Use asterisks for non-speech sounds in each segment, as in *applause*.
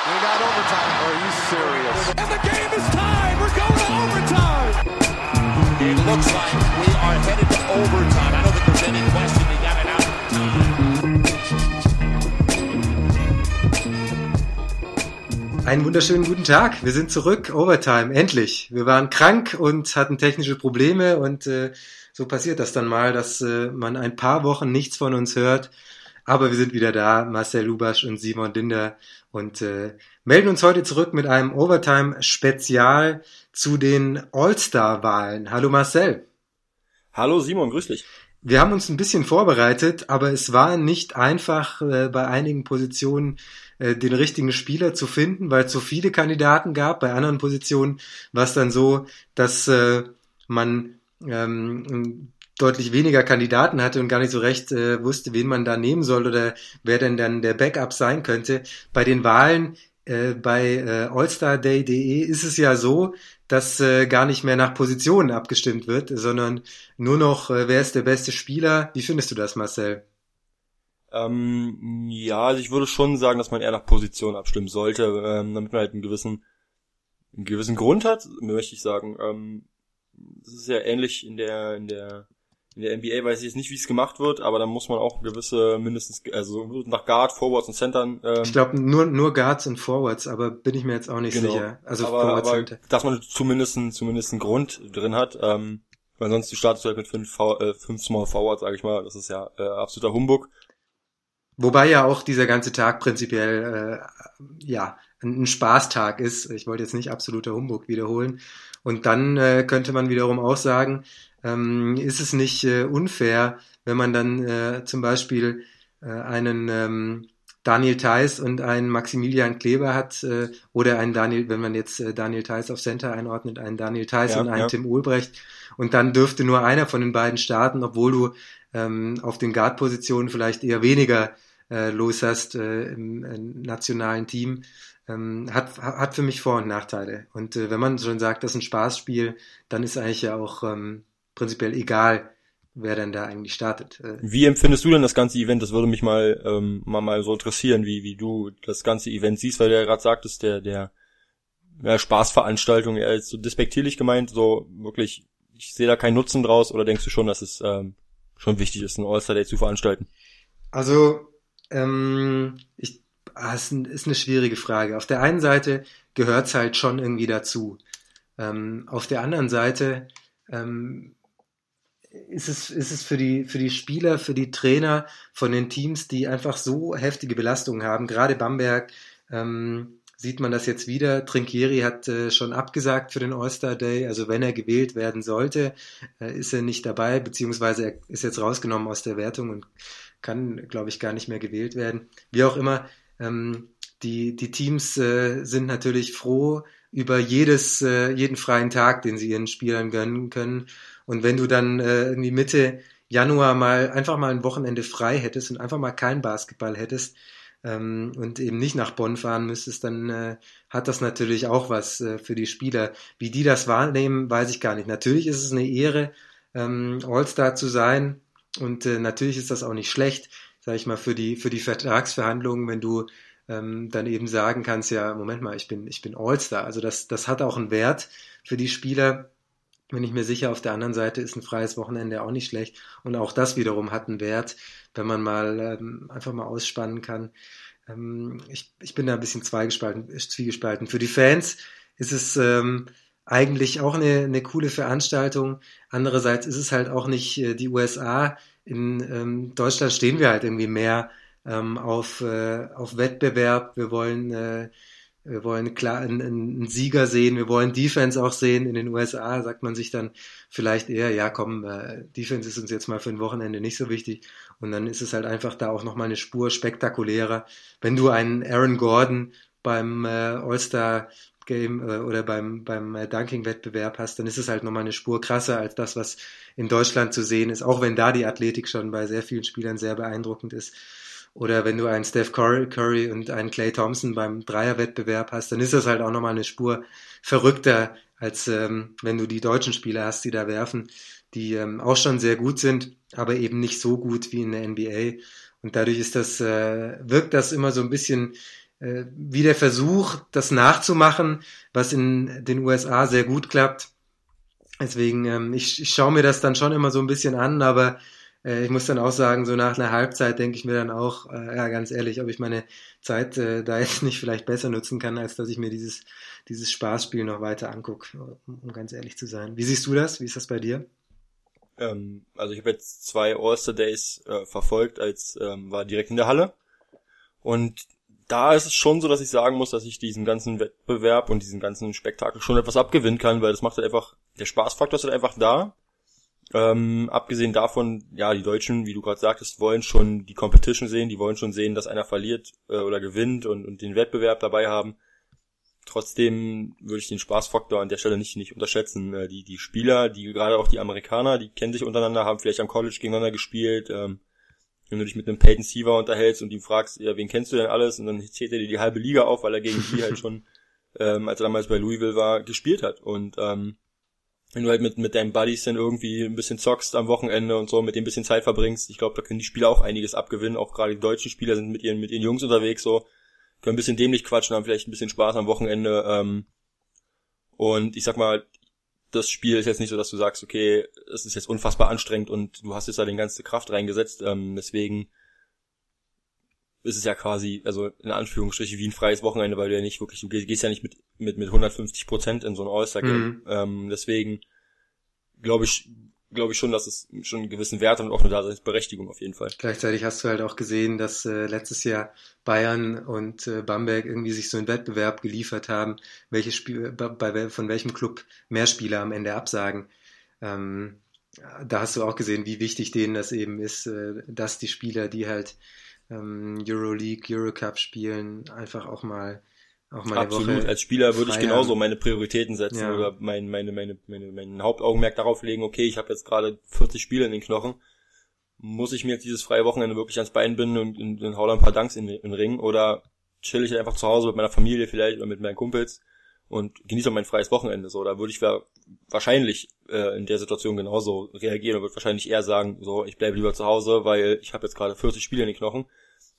We got overtime. Are you serious? And the game is tied. We're going to overtime. It looks like we are headed to overtime. I don't think there's any question they got it out of time. Einen wunderschönen guten Tag. Wir sind zurück. Overtime. Endlich. Wir waren krank und hatten technische Probleme und äh, so passiert das dann mal, dass äh, man ein paar Wochen nichts von uns hört. Aber wir sind wieder da, Marcel Lubasch und Simon Dinder und äh, melden uns heute zurück mit einem Overtime-Spezial zu den All-Star-Wahlen. Hallo Marcel. Hallo Simon, grüß dich. Wir haben uns ein bisschen vorbereitet, aber es war nicht einfach, äh, bei einigen Positionen äh, den richtigen Spieler zu finden, weil es so viele Kandidaten gab. Bei anderen Positionen war es dann so, dass äh, man ähm, deutlich weniger Kandidaten hatte und gar nicht so recht äh, wusste, wen man da nehmen soll oder wer denn dann der Backup sein könnte. Bei den Wahlen äh, bei äh, allstarday.de ist es ja so, dass äh, gar nicht mehr nach Positionen abgestimmt wird, sondern nur noch, äh, wer ist der beste Spieler. Wie findest du das, Marcel? Ähm, ja, also ich würde schon sagen, dass man eher nach Position abstimmen sollte, ähm, damit man halt einen gewissen, einen gewissen Grund hat, möchte ich sagen. Ähm, das ist ja ähnlich in der, in der in der NBA weiß ich jetzt nicht, wie es gemacht wird, aber da muss man auch gewisse mindestens, also nach Guard, Forwards und Centern. Ähm, ich glaube nur nur Guards und Forwards, aber bin ich mir jetzt auch nicht genau. sicher. Also aber, Forwards aber dass man zumindest zumindest einen Grund drin hat, ähm, weil sonst startest du halt mit fünf, äh, fünf Small Forwards, sage ich mal. Das ist ja äh, absoluter Humbug. Wobei ja auch dieser ganze Tag prinzipiell äh, ja ein Spaßtag ist. Ich wollte jetzt nicht absoluter Humbug wiederholen. Und dann äh, könnte man wiederum auch sagen, ähm, ist es nicht äh, unfair, wenn man dann äh, zum Beispiel äh, einen ähm, Daniel Theiss und einen Maximilian Kleber hat äh, oder einen Daniel, wenn man jetzt äh, Daniel Theiss auf Center einordnet, einen Daniel Theiss ja, und einen ja. Tim Ulbrecht und dann dürfte nur einer von den beiden starten, obwohl du ähm, auf den Guard-Positionen vielleicht eher weniger äh, los hast äh, im, im nationalen Team ähm, hat, hat für mich Vor- und Nachteile. Und äh, wenn man schon sagt, das ist ein Spaßspiel, dann ist eigentlich ja auch ähm, prinzipiell egal, wer denn da eigentlich startet. Äh, wie empfindest du denn das ganze Event? Das würde mich mal ähm, mal, mal so interessieren, wie, wie du das ganze Event siehst, weil du ja gerade sagtest, der, der ja, Spaßveranstaltung, er ist so despektierlich gemeint, so wirklich, ich sehe da keinen Nutzen draus, oder denkst du schon, dass es ähm, schon wichtig ist, ein All-Star-Day zu veranstalten? Also, ähm, ich, ah, ist, ein, ist eine schwierige Frage. Auf der einen Seite gehört's halt schon irgendwie dazu. Ähm, auf der anderen Seite ähm, ist es, ist es für die, für die Spieler, für die Trainer von den Teams, die einfach so heftige Belastungen haben. Gerade Bamberg ähm, sieht man das jetzt wieder. Trinkieri hat äh, schon abgesagt für den All-Star Day. Also wenn er gewählt werden sollte, äh, ist er nicht dabei, beziehungsweise er ist jetzt rausgenommen aus der Wertung und kann, glaube ich, gar nicht mehr gewählt werden. Wie auch immer, ähm, die, die Teams äh, sind natürlich froh über jedes, äh, jeden freien Tag, den sie ihren Spielern gönnen können. Und wenn du dann äh, irgendwie Mitte Januar mal einfach mal ein Wochenende frei hättest und einfach mal kein Basketball hättest ähm, und eben nicht nach Bonn fahren müsstest, dann äh, hat das natürlich auch was äh, für die Spieler. Wie die das wahrnehmen, weiß ich gar nicht. Natürlich ist es eine Ehre, ähm, All-Star zu sein und äh, natürlich ist das auch nicht schlecht, sage ich mal, für die für die Vertragsverhandlungen, wenn du ähm, dann eben sagen kannst, ja, Moment mal, ich bin ich bin All-Star. Also das das hat auch einen Wert für die Spieler bin ich mir sicher, auf der anderen Seite ist ein freies Wochenende auch nicht schlecht. Und auch das wiederum hat einen Wert, wenn man mal ähm, einfach mal ausspannen kann. Ähm, ich, ich bin da ein bisschen zweigespalten, zwiegespalten. Für die Fans ist es ähm, eigentlich auch eine, eine coole Veranstaltung. Andererseits ist es halt auch nicht äh, die USA. In ähm, Deutschland stehen wir halt irgendwie mehr ähm, auf, äh, auf Wettbewerb. Wir wollen äh, wir wollen klar einen, einen, Sieger sehen, wir wollen Defense auch sehen. In den USA sagt man sich dann vielleicht eher, ja komm, äh, Defense ist uns jetzt mal für ein Wochenende nicht so wichtig. Und dann ist es halt einfach da auch nochmal eine Spur spektakulärer. Wenn du einen Aaron Gordon beim äh, All-Star Game äh, oder beim, beim äh, Dunking-Wettbewerb hast, dann ist es halt nochmal eine Spur krasser als das, was in Deutschland zu sehen ist, auch wenn da die Athletik schon bei sehr vielen Spielern sehr beeindruckend ist. Oder wenn du einen Steph Curry und einen Clay Thompson beim Dreierwettbewerb hast, dann ist das halt auch nochmal eine Spur verrückter, als ähm, wenn du die deutschen Spieler hast, die da werfen, die ähm, auch schon sehr gut sind, aber eben nicht so gut wie in der NBA. Und dadurch ist das, äh, wirkt das immer so ein bisschen äh, wie der Versuch, das nachzumachen, was in den USA sehr gut klappt. Deswegen, ähm, ich, ich schaue mir das dann schon immer so ein bisschen an, aber ich muss dann auch sagen, so nach einer Halbzeit denke ich mir dann auch, äh, ja, ganz ehrlich, ob ich meine Zeit äh, da jetzt nicht vielleicht besser nutzen kann, als dass ich mir dieses, dieses Spaßspiel noch weiter angucke, um ganz ehrlich zu sein. Wie siehst du das? Wie ist das bei dir? Ähm, also ich habe jetzt zwei All-Star Days äh, verfolgt, als ähm, war direkt in der Halle. Und da ist es schon so, dass ich sagen muss, dass ich diesen ganzen Wettbewerb und diesen ganzen Spektakel schon etwas abgewinnen kann, weil das macht halt einfach, der Spaßfaktor ist halt einfach da. Ähm, abgesehen davon, ja, die Deutschen, wie du gerade sagtest, wollen schon die Competition sehen, die wollen schon sehen, dass einer verliert äh, oder gewinnt und, und den Wettbewerb dabei haben. Trotzdem würde ich den Spaßfaktor an der Stelle nicht, nicht unterschätzen. Äh, die, die Spieler, die gerade auch die Amerikaner, die kennen sich untereinander, haben vielleicht am College gegeneinander gespielt. Ähm, wenn du dich mit einem Peyton Siever unterhältst und ihm fragst, ja, wen kennst du denn alles? Und dann zählt er dir die halbe Liga auf, weil er gegen die halt *laughs* schon, ähm, als er damals bei Louisville war, gespielt hat. Und ähm, wenn du halt mit, mit deinen Buddies dann irgendwie ein bisschen zockst am Wochenende und so, mit dem ein bisschen Zeit verbringst, ich glaube, da können die Spieler auch einiges abgewinnen. Auch gerade die deutschen Spieler sind mit ihren, mit ihren Jungs unterwegs so, können ein bisschen dämlich quatschen, haben vielleicht ein bisschen Spaß am Wochenende. Ähm, und ich sag mal, das Spiel ist jetzt nicht so, dass du sagst, okay, es ist jetzt unfassbar anstrengend und du hast jetzt da den ganze Kraft reingesetzt. Ähm, deswegen ist es ja quasi, also in Anführungsstrichen wie ein freies Wochenende, weil du ja nicht wirklich, du gehst ja nicht mit mit mit 150 Prozent in so ein All-Star-Game. Mhm. Ähm, deswegen glaube ich, glaube ich schon, dass es schon einen gewissen Wert hat und auch eine Daseinsberechtigung auf jeden Fall. Gleichzeitig hast du halt auch gesehen, dass äh, letztes Jahr Bayern und äh, Bamberg irgendwie sich so einen Wettbewerb geliefert haben, welche Spiel, bei, bei, von welchem Club mehr Spieler am Ende absagen. Ähm, da hast du auch gesehen, wie wichtig denen das eben ist, äh, dass die Spieler, die halt ähm, Euroleague, Eurocup spielen, einfach auch mal auch mal Absolut. Als Spieler würde ich genauso meine Prioritäten setzen ja. oder mein, meine, meine, meine, mein Hauptaugenmerk darauf legen, okay, ich habe jetzt gerade 40 Spiele in den Knochen. Muss ich mir jetzt dieses freie Wochenende wirklich ans Bein binden und, und, und hau da ein paar Danks in, in den Ring oder chill ich einfach zu Hause mit meiner Familie vielleicht oder mit meinen Kumpels und genieße mein freies Wochenende. So, da würde ich wahrscheinlich äh, in der Situation genauso reagieren und würde wahrscheinlich eher sagen, so, ich bleibe lieber zu Hause, weil ich habe jetzt gerade 40 Spiele in den Knochen.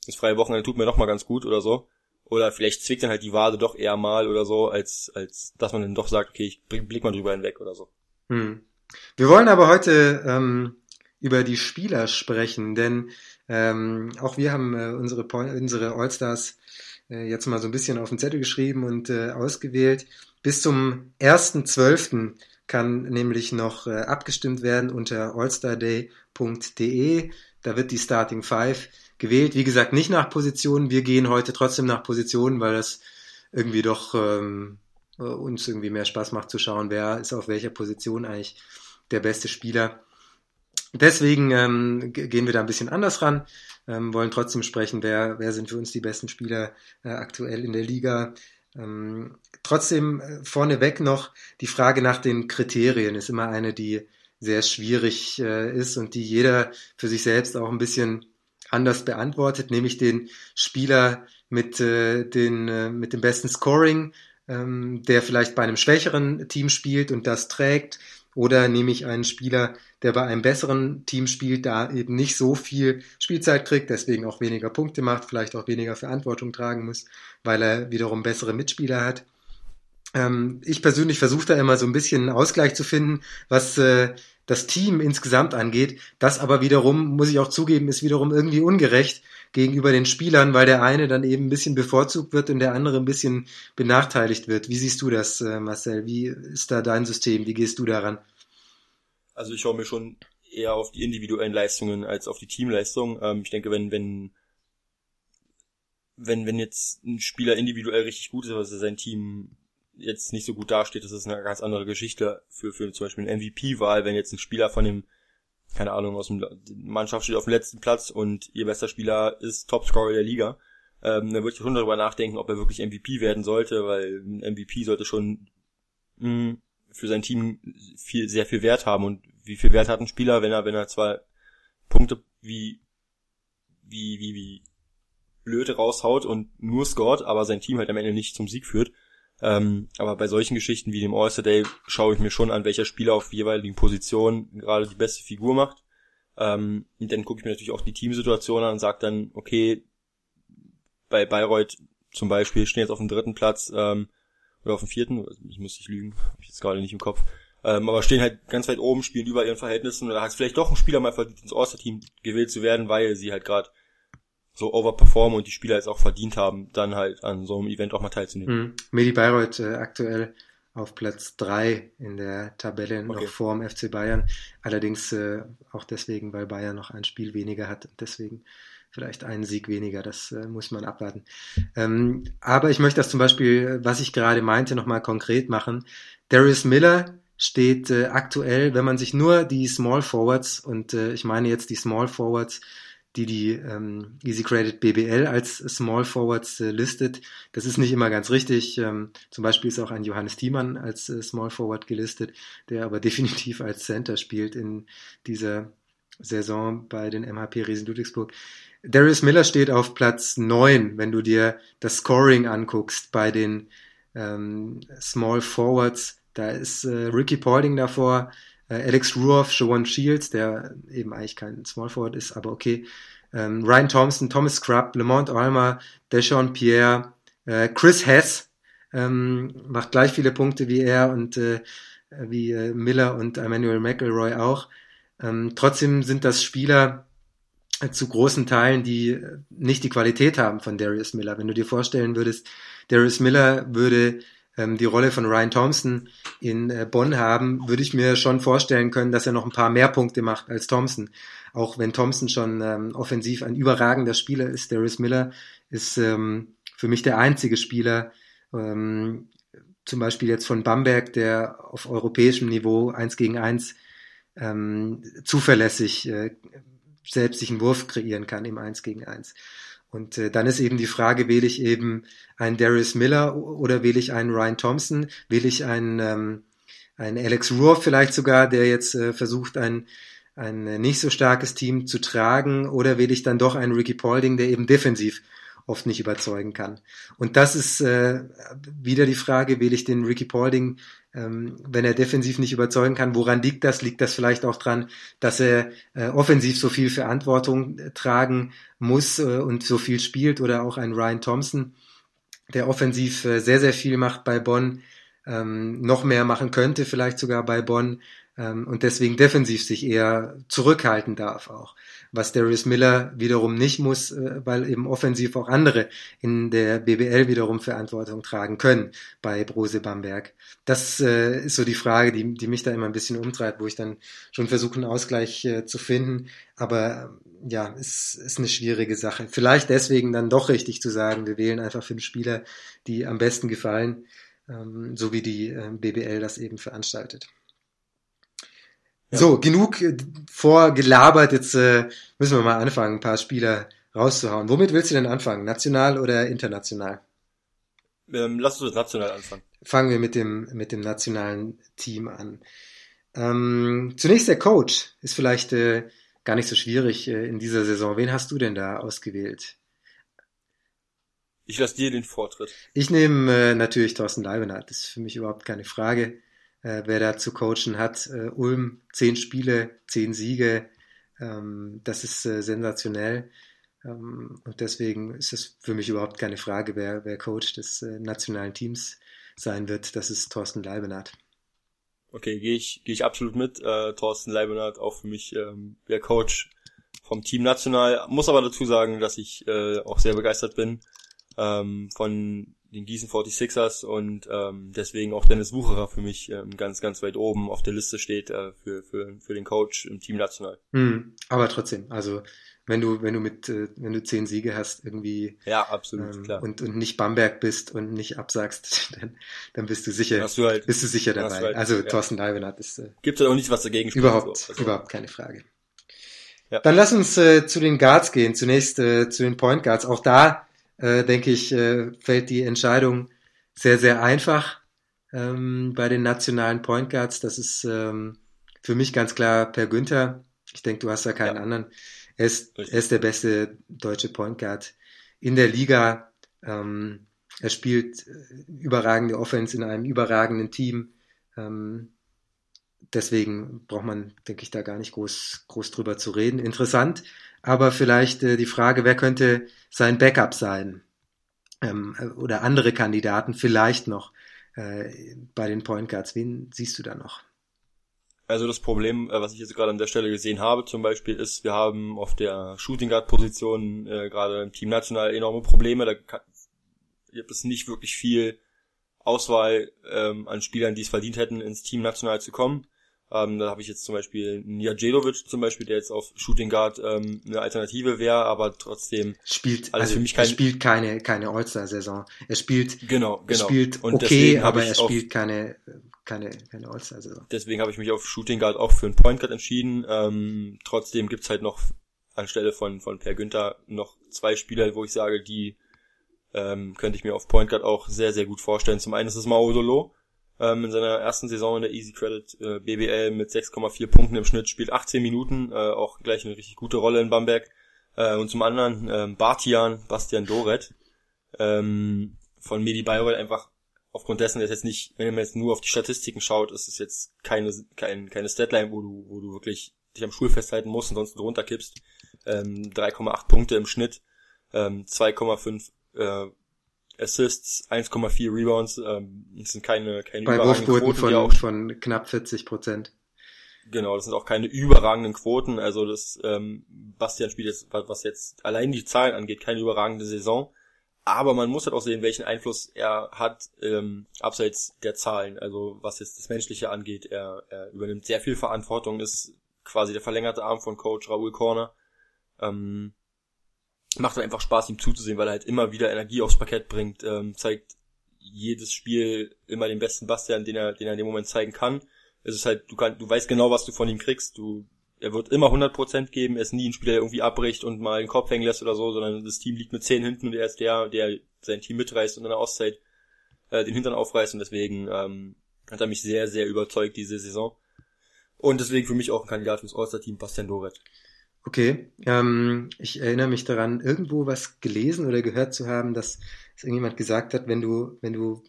Das freie Wochenende tut mir doch mal ganz gut oder so. Oder vielleicht zwickt dann halt die Wade doch eher mal oder so, als, als dass man dann doch sagt, okay, ich blick mal drüber hinweg oder so. Hm. Wir wollen aber heute ähm, über die Spieler sprechen, denn ähm, auch wir haben äh, unsere, unsere Allstars äh, jetzt mal so ein bisschen auf den Zettel geschrieben und äh, ausgewählt. Bis zum 1.12. kann nämlich noch äh, abgestimmt werden unter allstarday.de. Da wird die Starting Five gewählt. Wie gesagt, nicht nach Positionen. Wir gehen heute trotzdem nach Positionen, weil das irgendwie doch ähm, uns irgendwie mehr Spaß macht zu schauen, wer ist auf welcher Position eigentlich der beste Spieler. Deswegen ähm, gehen wir da ein bisschen anders ran, ähm, wollen trotzdem sprechen, wer, wer sind für uns die besten Spieler äh, aktuell in der Liga. Ähm, trotzdem äh, vorneweg noch die Frage nach den Kriterien ist immer eine, die sehr schwierig äh, ist und die jeder für sich selbst auch ein bisschen anders beantwortet, nämlich den Spieler mit, äh, den, äh, mit dem besten Scoring, ähm, der vielleicht bei einem schwächeren Team spielt und das trägt, oder nehme ich einen Spieler, der bei einem besseren Team spielt, da eben nicht so viel Spielzeit kriegt, deswegen auch weniger Punkte macht, vielleicht auch weniger Verantwortung tragen muss, weil er wiederum bessere Mitspieler hat. Ähm, ich persönlich versuche da immer so ein bisschen einen Ausgleich zu finden, was äh, das Team insgesamt angeht. Das aber wiederum, muss ich auch zugeben, ist wiederum irgendwie ungerecht gegenüber den Spielern, weil der eine dann eben ein bisschen bevorzugt wird und der andere ein bisschen benachteiligt wird. Wie siehst du das, äh, Marcel? Wie ist da dein System? Wie gehst du daran? Also ich schaue mir schon eher auf die individuellen Leistungen als auf die Teamleistung. Ähm, ich denke, wenn, wenn, wenn, wenn jetzt ein Spieler individuell richtig gut ist, also sein Team jetzt nicht so gut dasteht, das ist eine ganz andere Geschichte für, für zum Beispiel eine MVP-Wahl, wenn jetzt ein Spieler von dem, keine Ahnung, aus dem Mannschaft steht auf dem letzten Platz und ihr bester Spieler ist Topscorer der Liga, ähm, dann würde ich schon darüber nachdenken, ob er wirklich MVP werden sollte, weil ein MVP sollte schon mh, mm, für sein Team viel, sehr viel Wert haben und wie viel Wert hat ein Spieler, wenn er, wenn er zwar Punkte wie, wie, wie, wie Löte raushaut und nur scored, aber sein Team halt am Ende nicht zum Sieg führt. Ähm, aber bei solchen Geschichten wie dem All-Star Day schaue ich mir schon an, welcher Spieler auf jeweiligen Positionen gerade die beste Figur macht. Ähm, und dann gucke ich mir natürlich auch die Teamsituation an und sage dann, okay, bei Bayreuth zum Beispiel stehen jetzt auf dem dritten Platz ähm, oder auf dem vierten, ich muss nicht lügen, habe ich jetzt gerade nicht im Kopf, ähm, aber stehen halt ganz weit oben, spielen über ihren Verhältnissen und da hat es vielleicht doch ein Spieler mal verdient, ins All-Star-Team gewählt zu werden, weil sie halt gerade so overperformen und die Spieler jetzt auch verdient haben, dann halt an so einem Event auch mal teilzunehmen. Mhm. Medi Bayreuth äh, aktuell auf Platz drei in der Tabelle okay. noch vor dem FC Bayern. Allerdings äh, auch deswegen, weil Bayern noch ein Spiel weniger hat deswegen vielleicht einen Sieg weniger. Das äh, muss man abwarten. Ähm, aber ich möchte das zum Beispiel, was ich gerade meinte, nochmal konkret machen. Darius Miller steht äh, aktuell, wenn man sich nur die Small Forwards und äh, ich meine jetzt die Small Forwards die die ähm, Easy Credit BBL als Small Forwards äh, listet. Das ist nicht immer ganz richtig. Ähm, zum Beispiel ist auch ein Johannes Thiemann als äh, Small Forward gelistet, der aber *laughs* definitiv als Center spielt in dieser Saison bei den MHP Riesen Ludwigsburg. Darius Miller steht auf Platz neun, wenn du dir das Scoring anguckst bei den ähm, Small Forwards. Da ist äh, Ricky Paulding davor, äh, Alex Ruoff, Shawan Shields, der eben eigentlich kein Small Forward ist, aber okay. Ähm, Ryan Thompson, Thomas Scrubb, Lamont Olmer, Deshaun Pierre, äh, Chris Hess ähm, macht gleich viele Punkte wie er und äh, wie äh, Miller und Emmanuel McElroy auch. Ähm, trotzdem sind das Spieler zu großen Teilen, die nicht die Qualität haben von Darius Miller. Wenn du dir vorstellen würdest, Darius Miller würde ähm, die Rolle von Ryan Thompson in äh, Bonn haben, würde ich mir schon vorstellen können, dass er noch ein paar mehr Punkte macht als Thompson. Auch wenn Thompson schon ähm, offensiv ein überragender Spieler ist, Darius Miller ist ähm, für mich der einzige Spieler, ähm, zum Beispiel jetzt von Bamberg, der auf europäischem Niveau eins gegen eins ähm, zuverlässig äh, selbst sich einen Wurf kreieren kann im eins gegen eins. Und äh, dann ist eben die Frage, wähle ich eben einen Darius Miller oder wähle ich einen Ryan Thompson, wähle ich einen, ähm, einen Alex Rohr vielleicht sogar, der jetzt äh, versucht, ein, ein nicht so starkes Team zu tragen, oder wähle ich dann doch einen Ricky Paulding, der eben defensiv oft nicht überzeugen kann. Und das ist äh, wieder die Frage, wähle ich den Ricky Paulding, wenn er defensiv nicht überzeugen kann, woran liegt das? Liegt das vielleicht auch dran, dass er äh, offensiv so viel Verantwortung äh, tragen muss äh, und so viel spielt oder auch ein Ryan Thompson, der offensiv äh, sehr, sehr viel macht bei Bonn, ähm, noch mehr machen könnte, vielleicht sogar bei Bonn ähm, und deswegen defensiv sich eher zurückhalten darf auch was Darius Miller wiederum nicht muss, äh, weil eben offensiv auch andere in der BBL wiederum Verantwortung tragen können bei Brose Bamberg. Das äh, ist so die Frage, die, die mich da immer ein bisschen umtreibt, wo ich dann schon versuche, einen Ausgleich äh, zu finden. Aber ja, es ist eine schwierige Sache. Vielleicht deswegen dann doch richtig zu sagen, wir wählen einfach fünf Spieler, die am besten gefallen, ähm, so wie die BBL das eben veranstaltet. So, genug äh, vorgelabert. Jetzt äh, müssen wir mal anfangen, ein paar Spieler rauszuhauen. Womit willst du denn anfangen? National oder international? Ähm, lass uns national anfangen. Fangen wir mit dem, mit dem nationalen Team an. Ähm, zunächst der Coach ist vielleicht äh, gar nicht so schwierig äh, in dieser Saison. Wen hast du denn da ausgewählt? Ich lasse dir den Vortritt. Ich nehme äh, natürlich Thorsten Leibenhardt. Das ist für mich überhaupt keine Frage äh, wer da zu coachen hat. Äh, Ulm, zehn Spiele, zehn Siege, ähm, das ist äh, sensationell. Ähm, und deswegen ist es für mich überhaupt keine Frage, wer, wer Coach des äh, nationalen Teams sein wird. Das ist Thorsten Leibenhardt. Okay, gehe ich, gehe ich absolut mit. Äh, Thorsten Leibenhardt auch für mich ähm, der Coach vom Team National. Muss aber dazu sagen, dass ich äh, auch sehr begeistert bin ähm, von den Gießen 46ers und ähm, deswegen auch Dennis Wucherer für mich ähm, ganz, ganz weit oben auf der Liste steht äh, für, für, für den Coach im Team national. Hm, aber trotzdem, also wenn du, wenn du mit, äh, wenn du zehn Siege hast, irgendwie ja, absolut, ähm, klar. Und, und nicht Bamberg bist und nicht absagst, *laughs* dann, dann bist du sicher, du halt, bist du sicher dabei. Du halt, also ja. Thorsten Leibenhardt ist äh, Gibt es auch nichts, was dagegen spricht. Überhaupt, so. also, überhaupt keine Frage. Ja. Dann lass uns äh, zu den Guards gehen. Zunächst äh, zu den Point Guards. Auch da äh, denke ich, äh, fällt die Entscheidung sehr, sehr einfach ähm, bei den nationalen Point Guards. Das ist ähm, für mich ganz klar Per Günther. Ich denke, du hast da keinen ja. anderen. Er ist, er ist der beste deutsche Point Guard in der Liga. Ähm, er spielt äh, überragende Offense in einem überragenden Team. Ähm, deswegen braucht man, denke ich, da gar nicht groß, groß drüber zu reden. Interessant aber vielleicht äh, die Frage, wer könnte sein Backup sein? ähm, oder andere Kandidaten vielleicht noch äh, bei den Point Guards. Wen siehst du da noch? Also das Problem, äh, was ich jetzt gerade an der Stelle gesehen habe, zum Beispiel, ist, wir haben auf der Shooting Guard Position äh, gerade im Team national enorme Probleme. Da kann, gibt es nicht wirklich viel Auswahl ähm, an Spielern, die es verdient hätten, ins Team national zu kommen. Ähm, da habe ich jetzt zum Beispiel Nijajedovic zum Beispiel, der jetzt auf Shooting Guard ähm, eine Alternative wäre, aber trotzdem spielt also für mich kein, er spielt keine keine All-Star-Saison. Er spielt genau genau er spielt und okay, aber er spielt keine keine keine All-Star-Saison. Deswegen habe ich mich auf Shooting Guard auch für einen Point Guard entschieden. Ähm, trotzdem gibt's halt noch anstelle von von Per Günther noch zwei Spieler, wo ich sage, die ähm, könnte ich mir auf Point Guard auch sehr sehr gut vorstellen. Zum einen ist es Mao Dolo ähm, in seiner ersten Saison in der Easy Credit äh, BBL mit 6,4 Punkten im Schnitt, spielt 18 Minuten, äh, auch gleich eine richtig gute Rolle in Bamberg. Äh, und zum anderen ähm, Bartian, Bastian Doret, ähm, von Medi Bayreuth einfach aufgrund dessen, dass jetzt nicht, wenn man jetzt nur auf die Statistiken schaut, ist es jetzt keine, kein, keine Statline, wo du, wo du wirklich dich am Stuhl festhalten musst, ansonsten drunter kippst. Ähm, 3,8 Punkte im Schnitt, ähm, 2,5 äh, Assists, 1,4 Rebounds, ähm, das sind keine, keine Bei Wurfquoten von, auch, von knapp 40 Prozent. Genau, das sind auch keine überragenden Quoten. Also das ähm, Bastian spielt jetzt, was jetzt allein die Zahlen angeht, keine überragende Saison. Aber man muss halt auch sehen, welchen Einfluss er hat ähm, abseits der Zahlen. Also was jetzt das Menschliche angeht, er, er übernimmt sehr viel Verantwortung, ist quasi der verlängerte Arm von Coach Raoul Corner. Ähm, macht halt einfach Spaß, ihm zuzusehen, weil er halt immer wieder Energie aufs Parkett bringt, ähm, zeigt jedes Spiel immer den besten Bastian, den er, den er in dem Moment zeigen kann. Es ist halt, du kannst, du weißt genau, was du von ihm kriegst. Du, er wird immer 100% geben. Er ist nie ein Spieler, der irgendwie abbricht und mal den Kopf hängen lässt oder so, sondern das Team liegt mit 10 hinten und er ist der, der sein Team mitreißt und in der Auszeit äh, den Hintern aufreißt und deswegen ähm, hat er mich sehr, sehr überzeugt diese Saison. Und deswegen für mich auch ein Kandidat fürs All-Star-Team, Bastian Doret. Okay, ähm, ich erinnere mich daran, irgendwo was gelesen oder gehört zu haben, dass, dass irgendjemand gesagt hat, wenn du, wenn du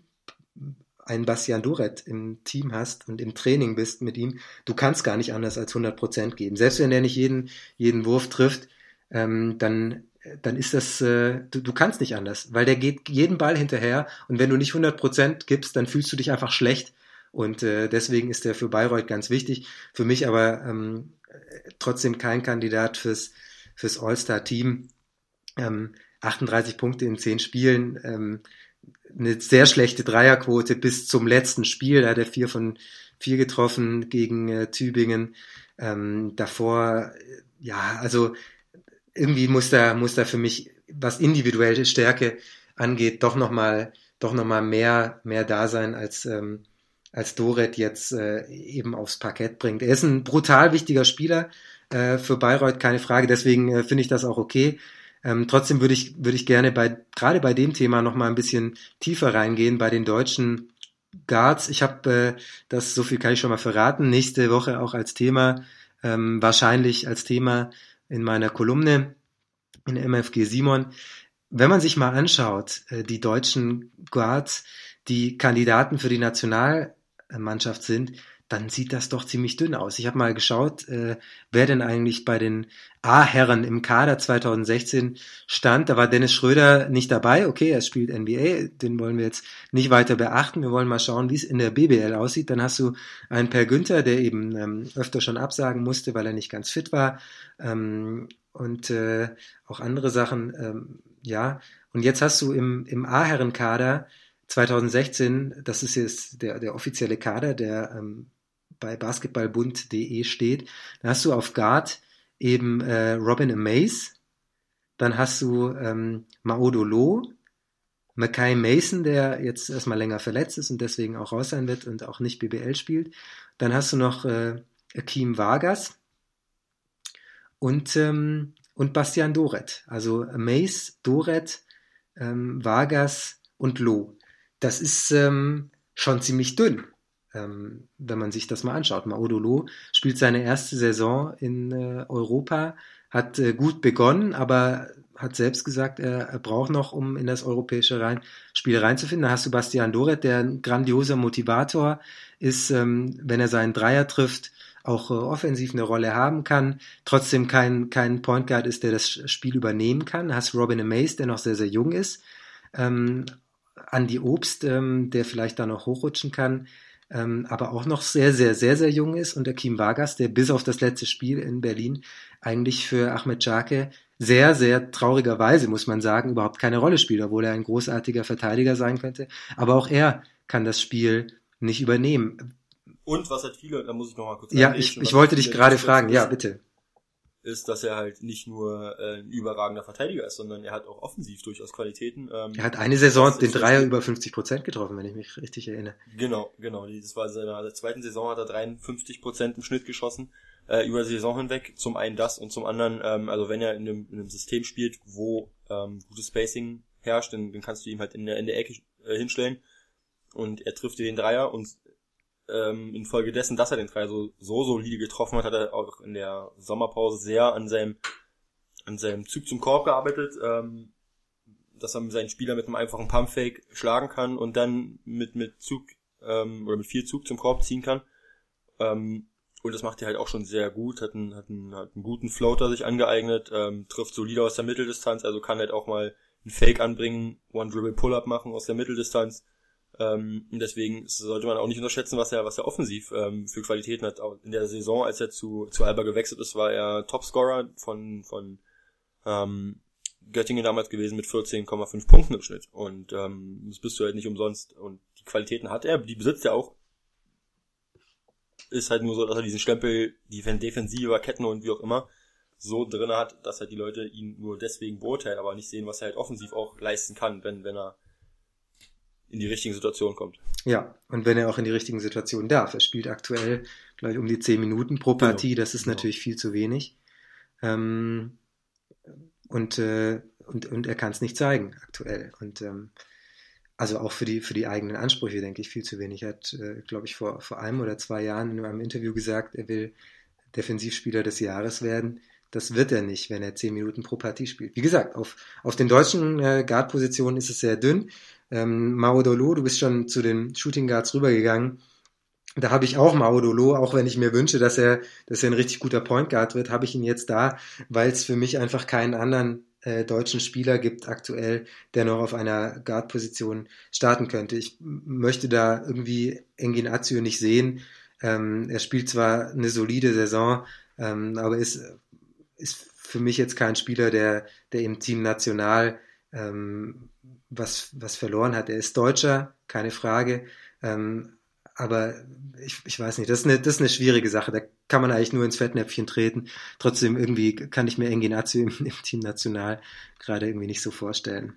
einen Bastian Duret im Team hast und im Training bist mit ihm, du kannst gar nicht anders als 100 Prozent geben. Selbst wenn er nicht jeden, jeden Wurf trifft, ähm, dann, dann ist das, äh, du, du kannst nicht anders, weil der geht jeden Ball hinterher und wenn du nicht 100 Prozent gibst, dann fühlst du dich einfach schlecht und äh, deswegen ist der für Bayreuth ganz wichtig. Für mich aber ähm, trotzdem kein Kandidat fürs, fürs All-Star-Team. Ähm, 38 Punkte in 10 Spielen, ähm, eine sehr schlechte Dreierquote bis zum letzten Spiel. Da hat er vier von vier getroffen gegen äh, Tübingen. Ähm, davor, äh, ja, also irgendwie muss da, muss da für mich, was individuelle Stärke angeht, doch nochmal doch noch mal mehr, mehr da sein als, ähm, als Doret jetzt äh, eben aufs Parkett bringt. Er ist ein brutal wichtiger Spieler äh, für Bayreuth, keine Frage. Deswegen äh, finde ich das auch okay. Ähm, trotzdem würde ich, würde ich gerne bei, gerade bei dem Thema noch mal ein bisschen tiefer reingehen, bei den deutschen Guards. Ich habe, äh, das so viel kann ich schon mal verraten, nächste Woche auch als Thema, ähm, wahrscheinlich als Thema in meiner Kolumne in MFG Simon. Wenn man sich mal anschaut, äh, die deutschen Guards, die Kandidaten für die National Mannschaft sind, dann sieht das doch ziemlich dünn aus. Ich habe mal geschaut, äh, wer denn eigentlich bei den A-Herren im Kader 2016 stand. Da war Dennis Schröder nicht dabei. Okay, er spielt NBA, den wollen wir jetzt nicht weiter beachten. Wir wollen mal schauen, wie es in der BBL aussieht. Dann hast du einen Per Günther, der eben ähm, öfter schon absagen musste, weil er nicht ganz fit war. Ähm, und äh, auch andere Sachen, ähm, ja. Und jetzt hast du im, im A-Herren-Kader 2016, das ist jetzt der, der offizielle Kader, der ähm, bei basketballbund.de steht, da hast du auf Guard eben äh, Robin Amaze, dann hast du ähm, Maodo Lo, Mackay Mason, der jetzt erstmal länger verletzt ist und deswegen auch raus sein wird und auch nicht BBL spielt. Dann hast du noch äh, Akeem Vargas und, ähm, und Bastian Doret. Also Mace, Doret, ähm, Vargas und Loh das ist ähm, schon ziemlich dünn, ähm, wenn man sich das mal anschaut. Maudolo spielt seine erste Saison in äh, Europa, hat äh, gut begonnen, aber hat selbst gesagt, er, er braucht noch, um in das europäische rein, Spiel reinzufinden. Da hast du Bastian Doret, der ein grandioser Motivator ist, ähm, wenn er seinen Dreier trifft, auch äh, offensiv eine Rolle haben kann, trotzdem kein, kein Point Guard ist, der das Spiel übernehmen kann. Da hast Robin Amaze, der noch sehr, sehr jung ist, Ähm, Andi Obst, ähm, der vielleicht da noch hochrutschen kann, ähm, aber auch noch sehr, sehr, sehr, sehr jung ist und der Kim Vargas, der bis auf das letzte Spiel in Berlin eigentlich für Ahmed Czake sehr, sehr traurigerweise, muss man sagen, überhaupt keine Rolle spielt, obwohl er ein großartiger Verteidiger sein könnte. Aber auch er kann das Spiel nicht übernehmen. Und was halt viele, da muss ich noch mal kurz Ja, ich, ich wollte dich gerade fragen, ja, bitte ist, dass er halt nicht nur äh, ein überragender Verteidiger ist, sondern er hat auch offensiv durchaus Qualitäten. Ähm, er hat eine Saison den Dreier über 50 Prozent getroffen, wenn ich mich richtig erinnere. Genau, genau. Das war seiner zweiten Saison hat er 53 Prozent im Schnitt geschossen äh, über die Saison hinweg. Zum einen das und zum anderen, ähm, also wenn er in einem, in einem System spielt, wo ähm, gutes Spacing herrscht, dann, dann kannst du ihm halt in der, in der Ecke äh, hinstellen und er trifft dir den Dreier und ähm, infolgedessen, dass er den Dreier so, so solide getroffen hat, hat er auch in der Sommerpause sehr an seinem, an seinem Zug zum Korb gearbeitet, ähm, dass er seinen Spieler mit einem einfachen Pumpfake schlagen kann und dann mit, mit Zug ähm, oder mit viel Zug zum Korb ziehen kann. Ähm, und das macht er halt auch schon sehr gut, hat einen, hat einen, hat einen guten Floater sich angeeignet, ähm, trifft solide aus der Mitteldistanz, also kann halt auch mal einen Fake anbringen, One-Dribble-Pull-Up machen aus der Mitteldistanz. Ähm, deswegen sollte man auch nicht unterschätzen, was er, was er offensiv ähm, für Qualitäten hat. Auch in der Saison, als er zu, zu Alba gewechselt ist, war er Topscorer von, von ähm, Göttingen damals gewesen mit 14,5 Punkten im Schnitt. Und ähm, das bist du halt nicht umsonst. Und die Qualitäten hat er, die besitzt er auch. Ist halt nur so, dass er diesen Stempel, die defensiver Ketten und wie auch immer, so drin hat, dass halt die Leute ihn nur deswegen beurteilen, aber nicht sehen, was er halt offensiv auch leisten kann, wenn, wenn er in die richtigen Situationen kommt. Ja, und wenn er auch in die richtigen Situationen darf. Er spielt aktuell, gleich um die zehn Minuten pro genau. Partie, genau. das ist genau. natürlich viel zu wenig. Ähm, und, äh, und, und er kann es nicht zeigen aktuell. Und ähm, also auch für die, für die eigenen Ansprüche, denke ich, viel zu wenig. Er hat, äh, glaube ich, vor, vor einem oder zwei Jahren in einem Interview gesagt, er will Defensivspieler des Jahres werden. Das wird er nicht, wenn er zehn Minuten pro Partie spielt. Wie gesagt, auf, auf den deutschen äh, Guard-Positionen ist es sehr dünn. Ähm, Maudolo, du bist schon zu den Shooting Guards rübergegangen. Da habe ich auch Maudolo, auch wenn ich mir wünsche, dass er, dass er ein richtig guter Point Guard wird, habe ich ihn jetzt da, weil es für mich einfach keinen anderen äh, deutschen Spieler gibt aktuell, der noch auf einer Guard-Position starten könnte. Ich möchte da irgendwie Engin Azio nicht sehen. Ähm, er spielt zwar eine solide Saison, ähm, aber ist, ist für mich jetzt kein Spieler, der, der im Team national ähm, was, was verloren hat. Er ist Deutscher, keine Frage. Ähm, aber ich, ich weiß nicht, das ist, eine, das ist eine schwierige Sache. Da kann man eigentlich nur ins Fettnäpfchen treten. Trotzdem irgendwie kann ich mir Enginazio im, im Team National gerade irgendwie nicht so vorstellen.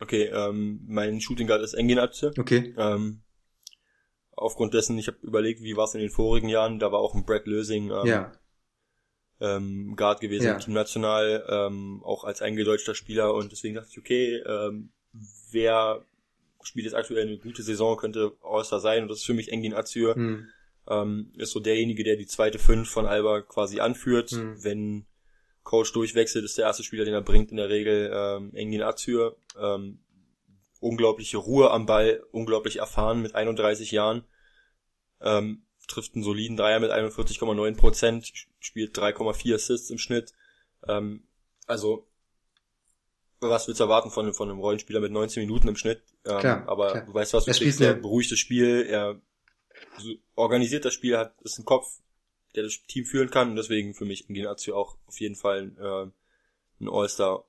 Okay, ähm, mein Shooting Guard ist Enginazio. Okay. Ähm, aufgrund dessen, ich habe überlegt, wie war es in den vorigen Jahren, da war auch ein Brad Lösing ähm, ja ähm, Guard gewesen ja. im Team National, ähm, auch als eingedeutschter Spieler und deswegen dachte ich, okay, ähm, wer spielt jetzt aktuell eine gute Saison, könnte All-Star sein und das ist für mich Engin Azür, hm. ähm, ist so derjenige, der die zweite Fünf von Alba quasi anführt, hm. wenn Coach durchwechselt, ist der erste Spieler, den er bringt, in der Regel ähm, Engin Azür, ähm, unglaubliche Ruhe am Ball, unglaublich erfahren mit 31 Jahren, ähm, trifft einen soliden Dreier mit 41,9 Prozent, spielt 3,4 Assists im Schnitt. Ähm, also, was willst du erwarten von, von einem Rollenspieler mit 19 Minuten im Schnitt? Ähm, klar, aber klar. du weißt, was du er kriegst. Er beruhigt das Spiel, er organisiert das Spiel, hat ist ein Kopf, der das Team führen kann und deswegen für mich Ingenazio auch auf jeden Fall äh, ein All-Star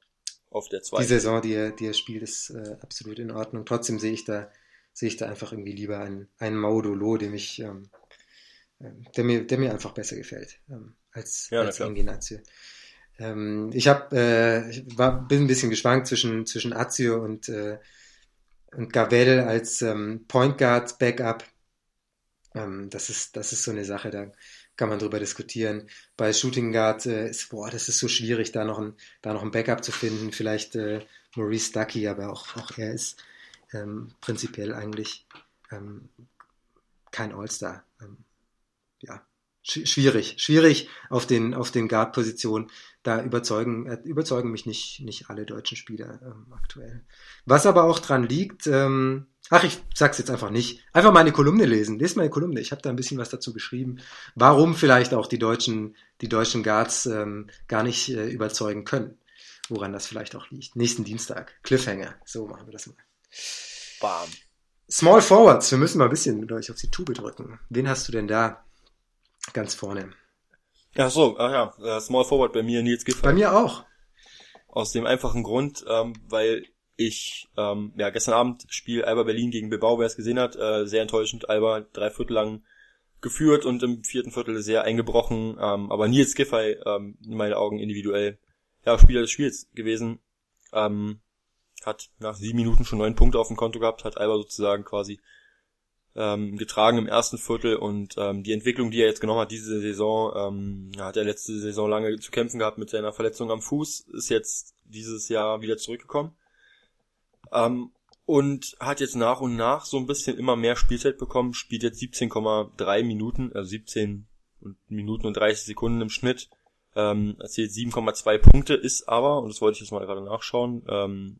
auf der zweiten. Die Saison, die er, die er spielt, ist äh, absolut in Ordnung. Trotzdem sehe ich da sehe ich da einfach irgendwie lieber einen, einen Maudolo, dem ich ähm, der, mir, der mir einfach besser gefällt ähm, als, ja, als Enginazio. Ähm, ich hab, äh, ich war, bin ein bisschen geschwankt zwischen, zwischen Azio und, äh, und Gavel als ähm, Point Guard Backup. Ähm, das, ist, das ist so eine Sache, da kann man drüber diskutieren. Bei Shooting Guard äh, ist, boah, das ist so schwierig, da noch ein, da noch ein Backup zu finden. Vielleicht äh, Maurice Ducky, aber auch, auch er ist ähm, prinzipiell eigentlich ähm, kein All-Star. Ähm, schwierig, schwierig auf den, auf den Guard-Positionen. Da überzeugen, äh, überzeugen mich nicht, nicht alle deutschen Spieler ähm, aktuell. Was aber auch dran liegt, ähm, ach, ich sag's jetzt einfach nicht. Einfach meine Kolumne lesen. Lest meine Kolumne. Ich habe da ein bisschen was dazu geschrieben, warum vielleicht auch die deutschen, die deutschen Guards ähm, gar nicht äh, überzeugen können. woran das vielleicht auch liegt. Nächsten Dienstag. Cliffhanger. So machen wir das mal. Bam. Small Forwards. Wir müssen mal ein bisschen mit euch auf die Tube drücken. Wen hast du denn da ganz vorne? Ach so, ach ja, äh, Small Forward bei mir Nils Giffey. Bei mir auch. Aus dem einfachen Grund, ähm, weil ich ähm, ja gestern Abend Spiel Alba Berlin gegen Bilbao, wer es gesehen hat, äh, sehr enttäuschend. Alba drei Viertel lang geführt und im vierten Viertel sehr eingebrochen. Ähm, aber Nils Giffey ähm, in meinen Augen individuell ja Spieler des Spiels gewesen. Ähm, hat nach sieben Minuten schon neun Punkte auf dem Konto gehabt, hat Alba sozusagen quasi ähm, getragen im ersten Viertel und ähm, die Entwicklung, die er jetzt genommen hat diese Saison, ähm, hat er letzte Saison lange zu kämpfen gehabt mit seiner Verletzung am Fuß, ist jetzt dieses Jahr wieder zurückgekommen ähm, und hat jetzt nach und nach so ein bisschen immer mehr Spielzeit bekommen, spielt jetzt 17,3 Minuten, also 17 Minuten und 30 Sekunden im Schnitt, ähm, erzielt 7,2 Punkte, ist aber, und das wollte ich jetzt mal gerade nachschauen, ähm,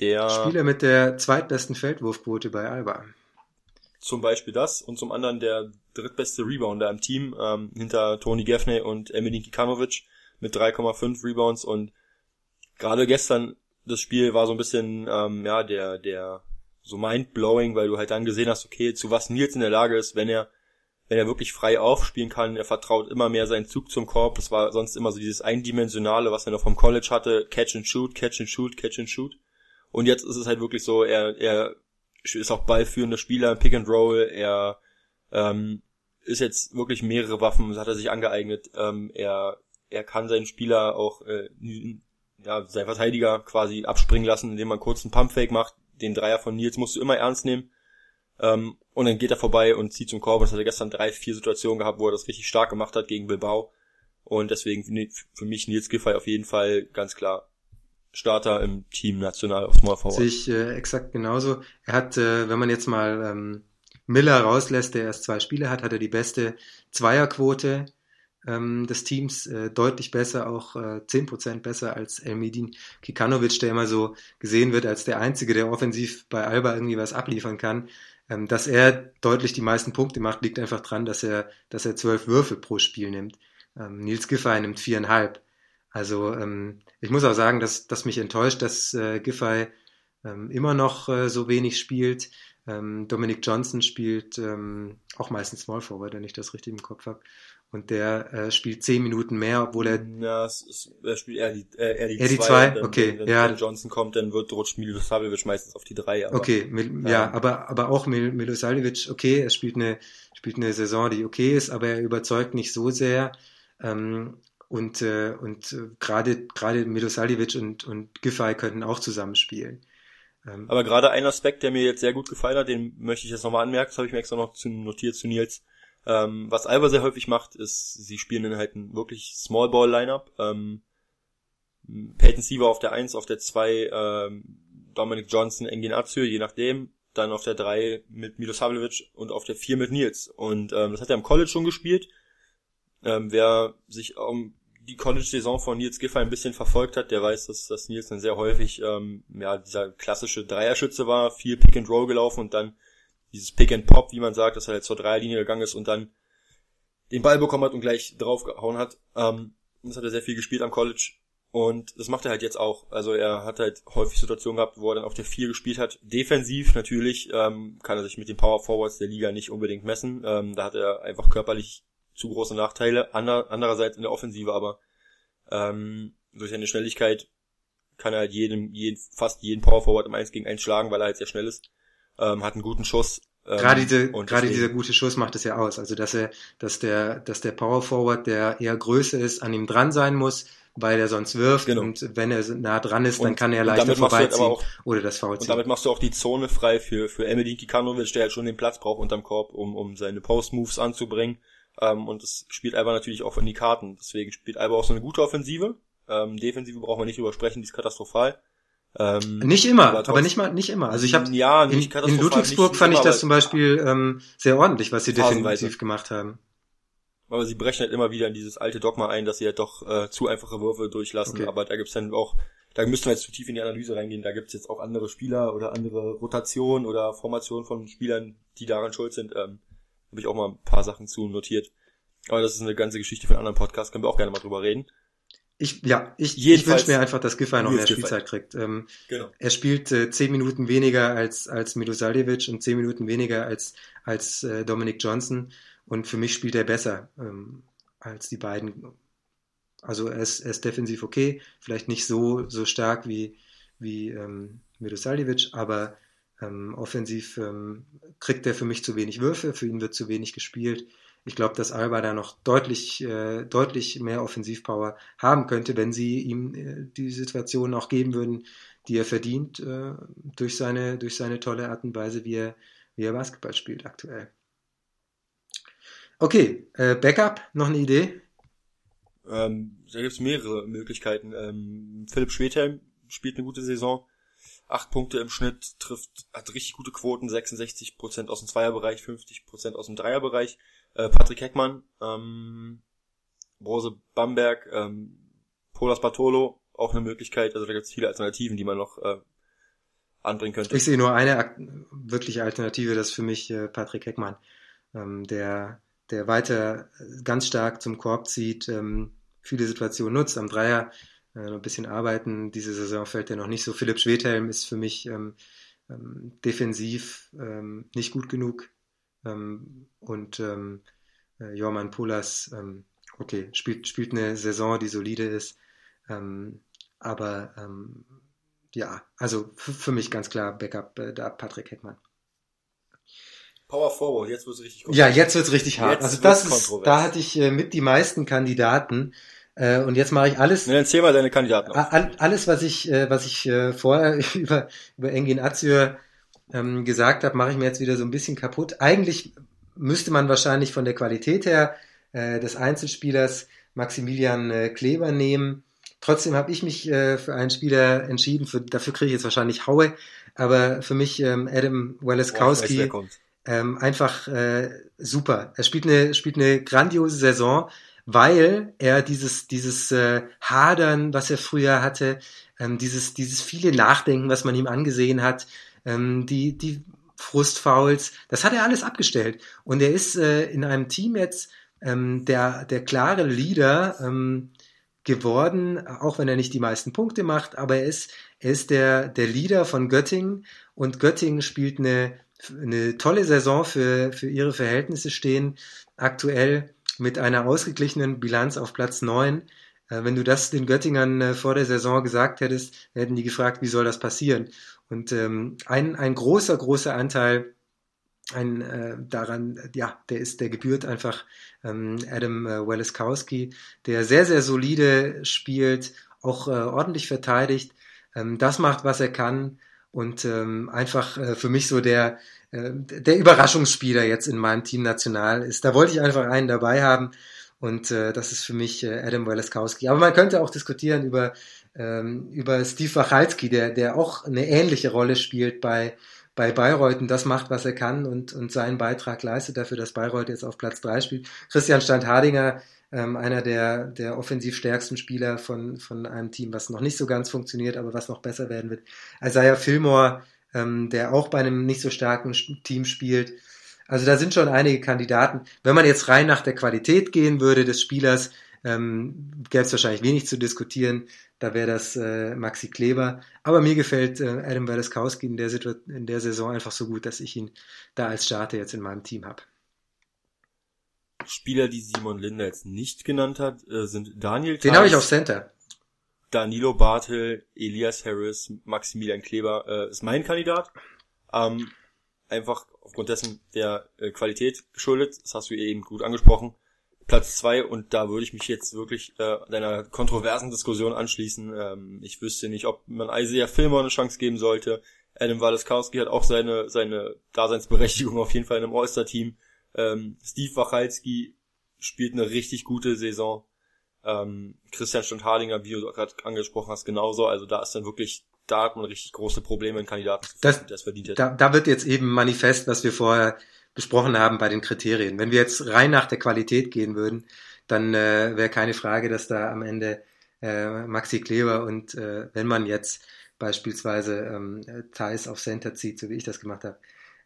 der Spieler mit der zweitbesten Feldwurfquote bei Alba. Zum Beispiel das und zum anderen der drittbeste Rebounder im Team ähm, hinter Tony Gaffney und Emilin Kikanovic mit 3,5 Rebounds und gerade gestern das Spiel war so ein bisschen ähm, ja der der so mindblowing, weil du halt dann gesehen hast, okay, zu was Nils in der Lage ist, wenn er wenn er wirklich frei aufspielen kann, er vertraut immer mehr seinen Zug zum Korb. Das war sonst immer so dieses eindimensionale, was er noch vom College hatte, Catch and Shoot, Catch and Shoot, Catch and Shoot. Und jetzt ist es halt wirklich so, er er ist auch ballführender Spieler, Pick and Roll, er ähm, ist jetzt wirklich mehrere Waffen, das hat er sich angeeignet. Ähm, er, er kann seinen Spieler auch, äh, ja, seinen Verteidiger quasi abspringen lassen, indem man kurz einen Pumpfake macht. Den Dreier von Nils musst du immer ernst nehmen. Ähm, und dann geht er vorbei und zieht zum Korb. Das hat er gestern drei, vier Situationen gehabt, wo er das richtig stark gemacht hat gegen Bilbao. Und deswegen für mich Nils Giffey auf jeden Fall ganz klar Starter im Team national auf Small Forward. Ich äh, exakt genauso. Er hat, äh, wenn man jetzt mal ähm, Miller rauslässt, der erst zwei Spiele hat, hat er die beste Zweierquote ähm, des Teams, äh, deutlich besser, auch äh, 10% besser als Elmedin Kikanovic, der immer so gesehen wird als der Einzige, der offensiv bei Alba irgendwie was abliefern kann. Ähm, dass er deutlich die meisten Punkte macht, liegt einfach dran, dass er, dass er zwölf Würfe pro Spiel nimmt. Ähm, Nils Giffey nimmt viereinhalb. Also ähm, ich muss auch sagen, dass, dass mich enttäuscht, dass äh, Giffey ähm, immer noch äh, so wenig spielt. Ähm, Dominic Johnson spielt ähm, auch meistens Small Forward, wenn ich das richtig im Kopf habe. Und der äh, spielt zehn Minuten mehr, obwohl er. Ja, es, es, er spielt eher die, äh, eher die, eher die zwei. Dann, okay, wenn, ja. Wenn Johnson kommt, dann wird rutscht Milosavljevic meistens auf die drei. Aber, okay, Mil, ja, ähm, aber aber auch Mil, Milosavljevic, okay, er spielt eine spielt eine Saison, die okay ist, aber er überzeugt nicht so sehr. Ähm, und, äh, und äh, gerade gerade Milosavljevic und, und Giffey könnten auch zusammenspielen. Ähm, Aber gerade ein Aspekt, der mir jetzt sehr gut gefallen hat, den möchte ich jetzt nochmal anmerken, das habe ich mir extra noch zu, notiert zu Nils. Ähm, was Alba sehr häufig macht, ist, sie spielen dann halt ein wirklich Small Ball Lineup. Ähm, Peyton Siever auf der 1, auf der 2 ähm, Dominic Johnson, Engin Azür, je nachdem. Dann auf der 3 mit Milosavljevic und auf der 4 mit Nils. Und ähm, das hat er im College schon gespielt. Ähm, wer sich um, die College-Saison von Nils Giffey ein bisschen verfolgt hat, der weiß, dass, dass Nils dann sehr häufig ähm, ja dieser klassische Dreierschütze war, viel Pick and Roll gelaufen und dann dieses Pick and Pop, wie man sagt, dass er jetzt zur Dreierlinie gegangen ist und dann den Ball bekommen hat und gleich draufgehauen hat. Ähm, das hat er sehr viel gespielt am College und das macht er halt jetzt auch. Also er hat halt häufig Situationen gehabt, wo er dann auf der 4 gespielt hat. Defensiv natürlich ähm, kann er sich mit den Power Forwards der Liga nicht unbedingt messen. Ähm, da hat er einfach körperlich zu große Nachteile. Ander, andererseits in der Offensive aber ähm, durch seine Schnelligkeit kann er halt jeden, jeden, fast jeden Power Forward im 1 gegen 1 schlagen, weil er halt sehr schnell ist. Ähm, hat einen guten Schuss. Ähm, gerade diese, gerade dieser gute Schuss macht es ja aus. Also dass er, dass der, dass der Power Forward, der eher Größe ist, an ihm dran sein muss, weil er sonst wirft genau. und wenn er nah dran ist, und, dann kann er leichter halt vorbeiziehen auch, oder das V Und damit machst du auch die Zone frei für für Emedin Kikanovic, der halt schon den Platz braucht unterm Korb, um um seine Post Moves anzubringen ähm, und das spielt Alba natürlich auch in die Karten. Deswegen spielt Alba auch so eine gute Offensive. Ähm, Defensive brauchen wir nicht drüber sprechen, die ist katastrophal. Ähm, nicht immer, aber, aber, nicht mal nicht immer. Also ich habe ja, in, in Ludwigsburg nicht, fand nicht ich das zum Beispiel ähm, sehr ordentlich, was sie defensiv gemacht haben. Aber sie brechen halt immer wieder in dieses alte Dogma ein, dass sie halt doch äh, zu einfache Würfe durchlassen. Okay. Aber da gibt's dann auch, da müssten wir jetzt zu tief in die Analyse reingehen. Da gibt's jetzt auch andere Spieler oder andere Rotationen oder Formationen von Spielern, die daran schuld sind. Ähm, habe ich auch mal ein paar Sachen zu notiert. Aber das ist eine ganze Geschichte für einen anderen Podcast, können wir auch gerne mal drüber reden. Ich, ja, ich, ich wünsche mir einfach, dass Giffey noch mehr Spielzeit kriegt. Ähm, genau. Er spielt äh, zehn Minuten weniger als, als Milosavljevic und zehn Minuten weniger als, als äh, Dominic Johnson. Und für mich spielt er besser ähm, als die beiden. Also er ist, er ist defensiv okay, vielleicht nicht so, so stark wie, wie ähm, Milosavljevic, aber ähm, offensiv ähm, kriegt er für mich zu wenig Würfe, für ihn wird zu wenig gespielt. Ich glaube, dass Alba da noch deutlich, äh, deutlich mehr Offensivpower haben könnte, wenn sie ihm äh, die Situation auch geben würden, die er verdient, äh, durch, seine, durch seine tolle Art und Weise, wie er, wie er Basketball spielt aktuell. Okay, äh, Backup, noch eine Idee? Ähm, da gibt es mehrere Möglichkeiten. Ähm, Philipp Schwedhelm spielt eine gute Saison. Acht Punkte im Schnitt, trifft, hat richtig gute Quoten, 66% aus dem Zweierbereich, 50% aus dem Dreierbereich äh, Patrick Heckmann, ähm, Brose Bamberg, ähm, Polas Bartolo, auch eine Möglichkeit. Also da gibt es viele Alternativen, die man noch äh, anbringen könnte. Ich sehe nur eine wirkliche Alternative, das ist für mich äh, Patrick Heckmann, ähm, der, der weiter ganz stark zum Korb zieht, ähm, viele Situationen nutzt, am Dreier äh, ein bisschen arbeiten. Diese Saison fällt er noch nicht so. Philipp Schwedhelm ist für mich ähm, ähm, defensiv ähm, nicht gut genug. Ähm, und ähm, äh, Jorman Pulas, ähm, okay, spielt, spielt eine Saison, die solide ist. Ähm, aber ähm, ja, also für mich ganz klar Backup äh, da Patrick Heckmann. Power Forward, jetzt wird's richtig Ja, jetzt wird's richtig hart. Jetzt also das ist, da hatte ich äh, mit die meisten Kandidaten. Äh, und jetzt mache ich alles. Ne, erzähl mal deine Kandidaten. Alles, was ich, äh, was ich äh, vorher *laughs* über über Engin Azür ähm, gesagt habe, mache ich mir jetzt wieder so ein bisschen kaputt. Eigentlich müsste man wahrscheinlich von der Qualität her äh, des Einzelspielers Maximilian äh, Kleber nehmen. Trotzdem habe ich mich äh, für einen Spieler entschieden, für, dafür kriege ich jetzt wahrscheinlich Haue, aber für mich ähm, Adam Waleskowski ähm, einfach äh, super. Er spielt eine, spielt eine grandiose Saison, weil er dieses, dieses äh, Hadern, was er früher hatte, ähm, dieses, dieses viele Nachdenken, was man ihm angesehen hat, ähm, die, die Frustfouls, das hat er alles abgestellt. Und er ist äh, in einem Team jetzt ähm, der, der klare Leader ähm, geworden, auch wenn er nicht die meisten Punkte macht, aber er ist, er ist der, der Leader von Göttingen und Göttingen spielt eine, eine tolle Saison für, für ihre Verhältnisse stehen, aktuell mit einer ausgeglichenen Bilanz auf Platz 9. Äh, wenn du das den Göttingern äh, vor der Saison gesagt hättest, hätten die gefragt, wie soll das passieren? Und ähm, ein, ein großer, großer Anteil ein, äh, daran, ja, der ist, der gebührt einfach ähm, Adam äh, der sehr, sehr solide spielt, auch ordentlich verteidigt, ähm, das macht, was er kann und einfach für mich so der, der Überraschungsspieler jetzt in meinem Team national ist. Da wollte ich einfach einen dabei haben und äh, das ist für mich äh, Adam Weleskowski. Aber man könnte auch diskutieren über ähm, über Steve Wachalski, der, der auch eine ähnliche Rolle spielt bei, bei Bayreuth und das macht, was er kann und, und seinen Beitrag leistet dafür, dass Bayreuth jetzt auf Platz drei spielt. Christian Standhardinger, ähm, einer der, der offensiv stärksten Spieler von, von einem Team, was noch nicht so ganz funktioniert, aber was noch besser werden wird. Isaiah Fillmore, ähm, der auch bei einem nicht so starken Team spielt. Also da sind schon einige Kandidaten. Wenn man jetzt rein nach der Qualität gehen würde des Spielers, ähm, gäbe es wahrscheinlich wenig zu diskutieren. Da wäre das äh, Maxi Kleber. Aber mir gefällt äh, Adam Waleskowski in der, in der Saison einfach so gut, dass ich ihn da als Starter jetzt in meinem Team habe. Spieler, die Simon Linder jetzt nicht genannt hat, äh, sind Daniel Den habe ich auf Center. Danilo Bartel, Elias Harris, Maximilian Kleber äh, ist mein Kandidat. Ähm, einfach aufgrund dessen der äh, Qualität geschuldet. Das hast du eben gut angesprochen. Platz zwei und da würde ich mich jetzt wirklich äh, deiner kontroversen Diskussion anschließen. Ähm, ich wüsste nicht, ob man Isaiah Filmer eine Chance geben sollte. Adam Waleskowski hat auch seine seine Daseinsberechtigung auf jeden Fall in einem All-Star-Team. Ähm, Steve Wachalski spielt eine richtig gute Saison. Ähm, Christian Stundhardinger, wie du gerade angesprochen hast, genauso. Also da ist dann wirklich, da hat man richtig große Probleme in Kandidaten, das, das verdient hätte. Da, da wird jetzt eben manifest, was wir vorher besprochen haben bei den Kriterien. Wenn wir jetzt rein nach der Qualität gehen würden, dann äh, wäre keine Frage, dass da am Ende äh, Maxi Kleber und äh, wenn man jetzt beispielsweise ähm, Thais auf Center zieht, so wie ich das gemacht habe,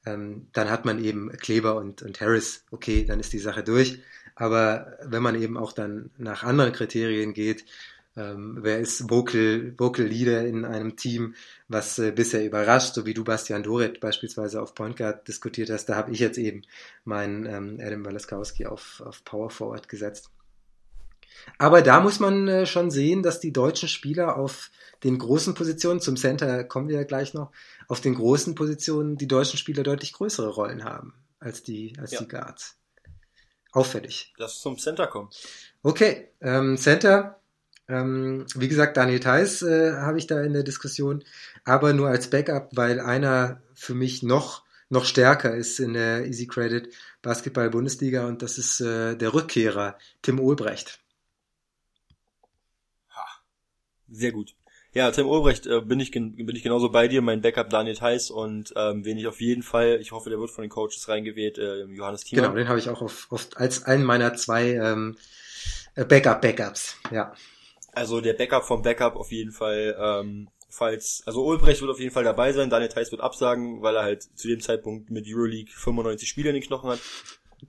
ähm, dann hat man eben Kleber und, und Harris, okay, dann ist die Sache durch. Aber wenn man eben auch dann nach anderen Kriterien geht, ähm, wer ist Vocal, Vocal Leader in einem Team, was äh, bisher überrascht, so wie du Bastian Doret beispielsweise auf Point Guard diskutiert hast, da habe ich jetzt eben meinen ähm, Adam Walaskowski auf, auf Power Forward gesetzt. Aber da muss man äh, schon sehen, dass die deutschen Spieler auf den großen Positionen, zum Center kommen wir ja gleich noch, auf den großen Positionen die deutschen Spieler deutlich größere Rollen haben als die, als ja. die Guards. Auffällig. Lass zum Center kommen. Okay, ähm, Center, ähm, wie gesagt, Daniel Theiss äh, habe ich da in der Diskussion, aber nur als Backup, weil einer für mich noch noch stärker ist in der Easy Credit Basketball Bundesliga und das ist äh, der Rückkehrer Tim Olbrecht. Sehr gut. Ja, Tim Ulbrecht äh, bin ich bin ich genauso bei dir, mein Backup Daniel Theiss und ähm, wen ich auf jeden Fall, ich hoffe, der wird von den Coaches reingewählt, äh, Johannes Thiemann. Genau, den habe ich auch auf, auf, als einen meiner zwei ähm, äh, Backup Backups, ja. Also der Backup vom Backup auf jeden Fall, ähm, falls, also Ulbrecht wird auf jeden Fall dabei sein, Daniel Theiss wird absagen, weil er halt zu dem Zeitpunkt mit Euroleague 95 Spiele in den Knochen hat.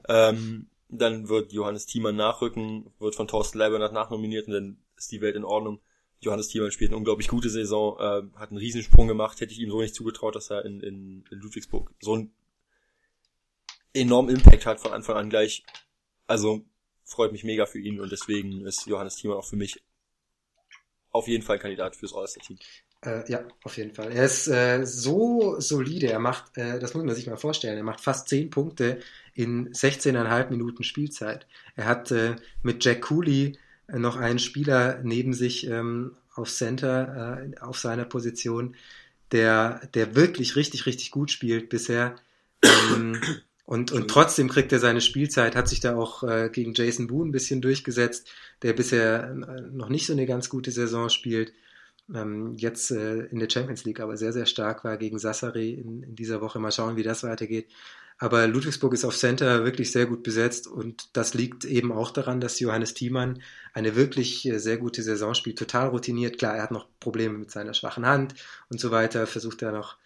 Ähm, dann wird Johannes Thiemann nachrücken, wird von Thorsten Leibernat nachnominiert und dann ist die Welt in Ordnung. Johannes Thiemann spielt eine unglaublich gute Saison, äh, hat einen Riesensprung gemacht, hätte ich ihm so nicht zugetraut, dass er in, in, in Ludwigsburg so einen enormen Impact hat von Anfang an gleich. Also freut mich mega für ihn und deswegen ist Johannes Thiemann auch für mich auf jeden Fall Kandidat fürs All-Star-Team. Äh, ja, auf jeden Fall. Er ist äh, so solide. Er macht, äh, das muss man sich mal vorstellen, er macht fast 10 Punkte in 16,5 Minuten Spielzeit. Er hat äh, mit Jack Cooley noch einen Spieler neben sich ähm, auf Center äh, auf seiner Position, der, der wirklich richtig, richtig gut spielt bisher. Ähm, und, und trotzdem kriegt er seine Spielzeit, hat sich da auch äh, gegen Jason Boone ein bisschen durchgesetzt, der bisher äh, noch nicht so eine ganz gute Saison spielt. Ähm, jetzt äh, in der Champions League aber sehr, sehr stark war gegen Sassari in, in dieser Woche. Mal schauen, wie das weitergeht. Aber Ludwigsburg ist auf Center wirklich sehr gut besetzt und das liegt eben auch daran, dass Johannes Thiemann eine wirklich äh, sehr gute Saison spielt, total routiniert. Klar, er hat noch Probleme mit seiner schwachen Hand und so weiter, versucht er noch.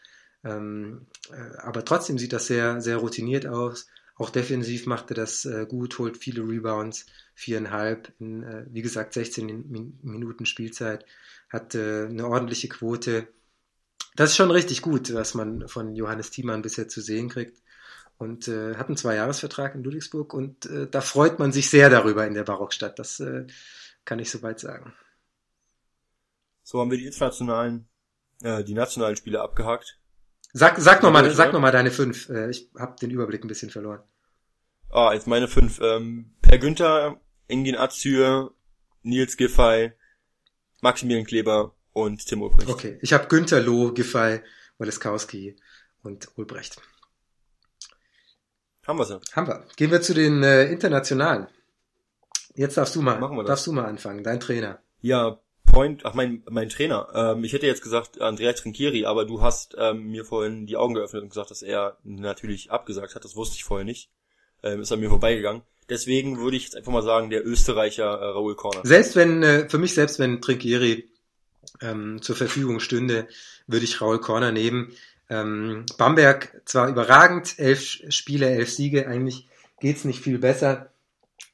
Ähm, äh, aber trotzdem sieht das sehr, sehr routiniert aus. Auch defensiv macht er das äh, gut, holt viele Rebounds, viereinhalb in, äh, wie gesagt, 16 Min Minuten Spielzeit, hat äh, eine ordentliche Quote. Das ist schon richtig gut, was man von Johannes Thiemann bisher zu sehen kriegt und äh, hat einen Zweijahresvertrag in Ludwigsburg und äh, da freut man sich sehr darüber in der Barockstadt. Das äh, kann ich soweit sagen. So haben wir die internationalen, äh, die nationalen Spiele abgehakt. Sag, sag nochmal, sag noch mal deine fünf. Äh, ich habe den Überblick ein bisschen verloren. Ah, jetzt meine fünf. Ähm, per Günther, Engin Azür, Nils Giffey, Maximilian Kleber und Tim Ulbrecht. Okay, ich habe Günther Loh, Giffey, Waleskowski und Ulbrecht. Haben wir sie. Haben wir. Gehen wir zu den äh, internationalen. Jetzt darfst du mal, Machen wir das. darfst du mal anfangen, dein Trainer. Ja, Point, ach mein mein Trainer. Ähm, ich hätte jetzt gesagt Andrea Trinkieri, aber du hast ähm, mir vorhin die Augen geöffnet und gesagt, dass er natürlich abgesagt hat. Das wusste ich vorher nicht. Ähm, ist an mir vorbeigegangen. Deswegen würde ich jetzt einfach mal sagen, der Österreicher äh, Raoul Korner. Selbst wenn, äh, für mich selbst wenn Trinkieri ähm, zur Verfügung stünde, würde ich Raoul Korner nehmen. Ähm, Bamberg zwar überragend, elf Spiele, elf Siege, eigentlich geht's nicht viel besser.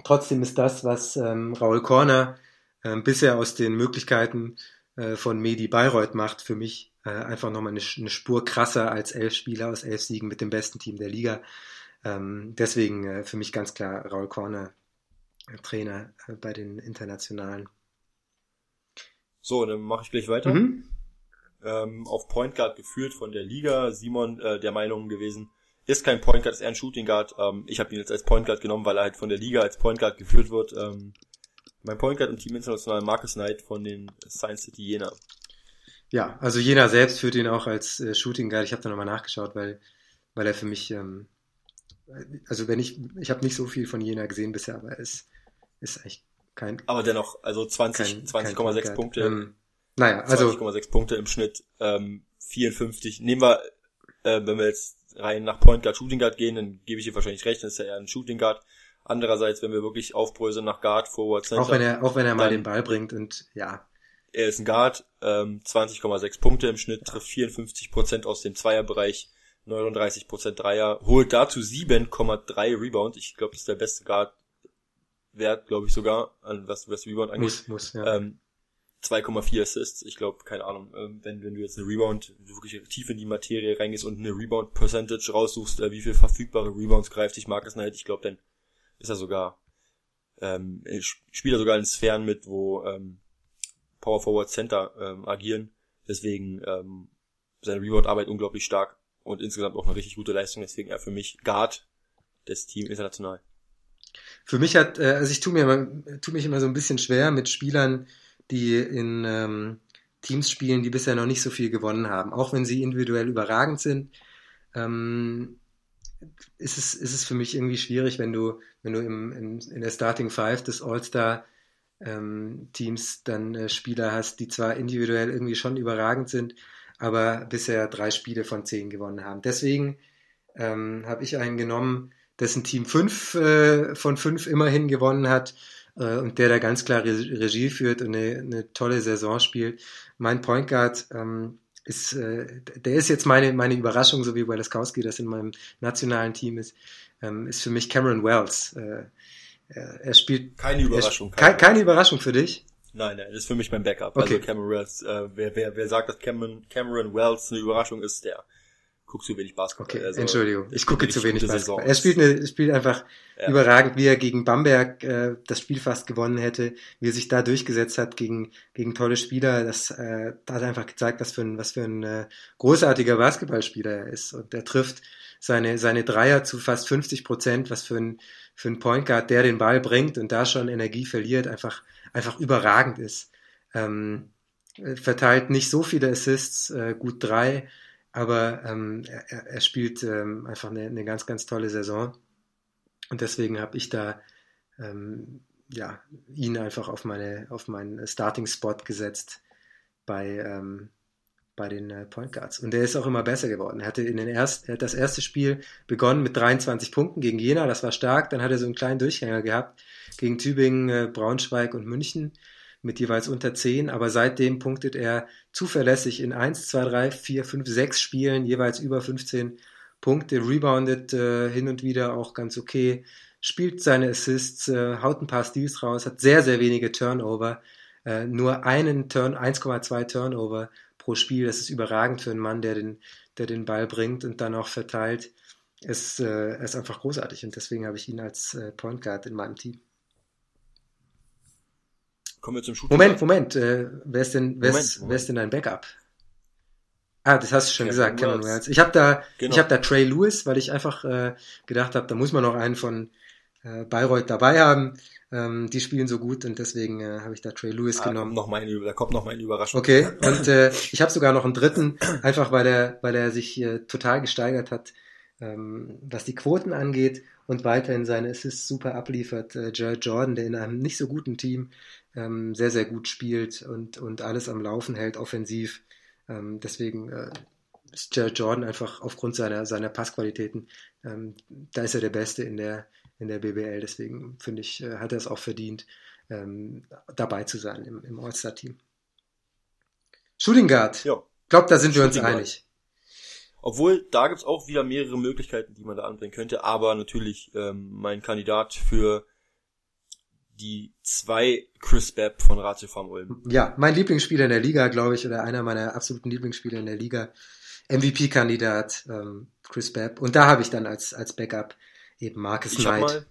Trotzdem ist das, was ähm, Raul Korner äh, bisher aus den Möglichkeiten äh, von Medi Bayreuth macht, für mich äh, einfach nochmal eine, eine Spur krasser als elf Spieler aus elf Siegen mit dem besten Team der Liga. Ähm, deswegen äh, für mich ganz klar Raul Korner, äh, Trainer äh, bei den Internationalen. So, dann mache ich gleich weiter. Mhm ähm, auf Point Guard geführt von der Liga. Simon äh, der Meinung gewesen, ist kein Point Guard, ist eher ein Shooting Guard. Ähm, ich habe ihn jetzt als Point Guard genommen, weil er halt von der Liga als Point Guard geführt wird. Ähm, mein Point Guard im Team International Marcus Knight von den Science City Jena. Ja, also Jena selbst führt ihn auch als äh, Shooting Guard. Ich habe da nochmal nachgeschaut, weil, weil er für mich, ähm, also wenn ich, ich habe nicht so viel von Jena gesehen bisher, aber er ist, ist eigentlich kein. Aber dennoch, also 20, 20,6 Punkte. Ähm, naja, also 20,6 Punkte im Schnitt, ähm, 54. Nehmen wir, äh, wenn wir jetzt rein nach Point Guard, Shooting Guard gehen, dann gebe ich dir wahrscheinlich recht, das ist ja eher ein Shooting Guard. Andererseits, wenn wir wirklich aufbröseln nach Guard, Forward, Center. Auch wenn er, auch wenn er mal den Ball bringt und ja. Er ist ein Guard, ähm, 20,6 Punkte im Schnitt, trifft 54 Prozent aus dem Zweierbereich, 39 Prozent Dreier, holt dazu 7,3 Rebound. Ich glaube, das ist der beste Guard Wert, glaube ich sogar, an was, was Rebound angeht. Muss, muss, ja. Ähm, 2,4 Assists. Ich glaube, keine Ahnung, ähm, wenn, wenn du jetzt eine Rebound, wirklich tief in die Materie reingehst und eine Rebound Percentage raussuchst, äh, wie viel verfügbare Rebounds greift dich Marcus Knight, ich glaube, dann ist er sogar, ähm, spielt er sogar in Sphären mit, wo ähm, Power Forward Center ähm, agieren. Deswegen ähm, seine Rebound-Arbeit unglaublich stark und insgesamt auch eine richtig gute Leistung. Deswegen er für mich Guard des Team international. Für mich hat, äh, also ich tue mir immer, tu mich immer so ein bisschen schwer mit Spielern, die in ähm, Teams spielen, die bisher noch nicht so viel gewonnen haben. Auch wenn sie individuell überragend sind, ähm, ist, es, ist es für mich irgendwie schwierig, wenn du, wenn du im, im, in der Starting Five des All-Star ähm, Teams dann äh, Spieler hast, die zwar individuell irgendwie schon überragend sind, aber bisher drei Spiele von zehn gewonnen haben. Deswegen ähm, habe ich einen genommen, dessen Team fünf äh, von fünf immerhin gewonnen hat äh, und der da ganz klar Regie führt und eine, eine tolle Saison spielt. Mein Point Guard ähm, ist, äh, der ist jetzt meine, meine Überraschung, so wie Welaskowski das in meinem nationalen Team ist, ähm, ist für mich Cameron Wells. Äh, er spielt keine Überraschung. Keine, keine, keine Überraschung für dich. Nein, nein, das ist für mich mein Backup. Okay. Also Cameron Wells, äh, wer, wer, wer sagt, dass Cameron, Cameron Wells eine Überraschung ist, der guckt zu wenig Basketball. Okay, also, Entschuldigung, ich gucke zu wenig Basketball. Er spielt, eine, spielt einfach ja. überragend, wie er gegen Bamberg äh, das Spiel fast gewonnen hätte, wie er sich da durchgesetzt hat gegen, gegen tolle Spieler. Das äh, hat einfach gezeigt, was für ein, was für ein äh, großartiger Basketballspieler er ist. Und er trifft seine, seine Dreier zu fast 50 Prozent, was für ein, für ein Point Guard, der den Ball bringt und da schon Energie verliert, einfach, einfach überragend ist. Ähm, verteilt nicht so viele Assists, äh, gut drei, aber ähm, er, er spielt ähm, einfach eine, eine ganz, ganz tolle Saison. Und deswegen habe ich da ähm, ja, ihn einfach auf, meine, auf meinen Starting-Spot gesetzt bei, ähm, bei den äh, Point Guards. Und der ist auch immer besser geworden. Er hatte in den erst, er hat das erste Spiel begonnen mit 23 Punkten gegen Jena, das war stark. Dann hat er so einen kleinen Durchhänger gehabt gegen Tübingen, äh, Braunschweig und München mit jeweils unter 10, aber seitdem punktet er zuverlässig in 1, 2, 3, 4, 5, 6 Spielen jeweils über 15 Punkte, reboundet äh, hin und wieder auch ganz okay, spielt seine Assists, äh, haut ein paar Steals raus, hat sehr, sehr wenige Turnover, äh, nur einen Turn, 1,2 Turnover pro Spiel, das ist überragend für einen Mann, der den, der den Ball bringt und dann auch verteilt. Es äh, ist einfach großartig und deswegen habe ich ihn als äh, Point Guard in meinem Team. Kommen wir zum Shooting. Moment, Moment. Äh, wer, ist denn, wer, Moment, ist, Moment. wer ist denn dein Backup? Ah, das hast du schon Cameron gesagt, Cameron Wells. Wells. Ich habe da, genau. ich habe da Trey Lewis, weil ich einfach äh, gedacht habe, da muss man noch einen von äh, Bayreuth dabei haben. Ähm, die spielen so gut und deswegen äh, habe ich da Trey Lewis ah, genommen. Noch meine, da kommt noch meine Überraschung. Okay, und äh, ich habe sogar noch einen dritten, einfach weil er, weil er sich äh, total gesteigert hat, ähm, was die Quoten angeht und weiterhin seine Assists super abliefert. Äh, Jared Jordan, der in einem nicht so guten Team ähm, sehr, sehr gut spielt und, und alles am Laufen hält, offensiv. Ähm, deswegen äh, ist Jared Jordan einfach aufgrund seiner, seiner Passqualitäten, ähm, da ist er der Beste in der, in der BBL. Deswegen finde ich, äh, hat er es auch verdient, ähm, dabei zu sein im, im All-Star-Team. Shooting Guard. Ja. Ich glaube, da sind wir uns einig. Obwohl, da gibt's auch wieder mehrere Möglichkeiten, die man da anbringen könnte, aber natürlich ähm, mein Kandidat für die zwei Chris Bepp von Ratio Farm Ulm. Ja, mein Lieblingsspieler in der Liga, glaube ich, oder einer meiner absoluten Lieblingsspieler in der Liga. MVP-Kandidat ähm, Chris Bepp. Und da habe ich dann als, als Backup eben Marcus ich Knight. Mal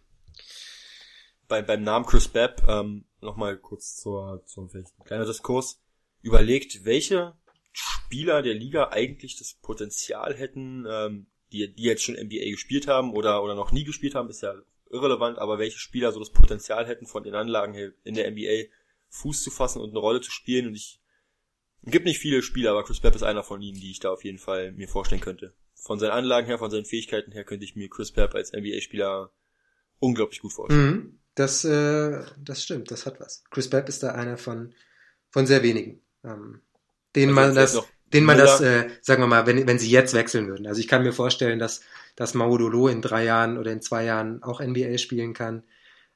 bei, beim Namen Chris Bepp ähm, nochmal kurz zur, zum vielleicht ein kleiner Diskurs überlegt, welche Spieler der Liga eigentlich das Potenzial hätten, ähm, die, die jetzt schon NBA gespielt haben oder, oder noch nie gespielt haben, ist ja irrelevant, aber welche Spieler so das Potenzial hätten, von den Anlagen her in der NBA Fuß zu fassen und eine Rolle zu spielen. Und ich es gibt nicht viele Spieler, aber Chris Bepp ist einer von ihnen, die ich da auf jeden Fall mir vorstellen könnte. Von seinen Anlagen her, von seinen Fähigkeiten her könnte ich mir Chris Bepp als NBA-Spieler unglaublich gut vorstellen. Mhm, das, äh, das stimmt, das hat was. Chris Bepp ist da einer von, von sehr wenigen, ähm, denen also man das, denen man das, äh, sagen wir mal, wenn, wenn sie jetzt wechseln würden. Also ich kann mir vorstellen, dass dass Maudolo in drei Jahren oder in zwei Jahren auch NBA spielen kann,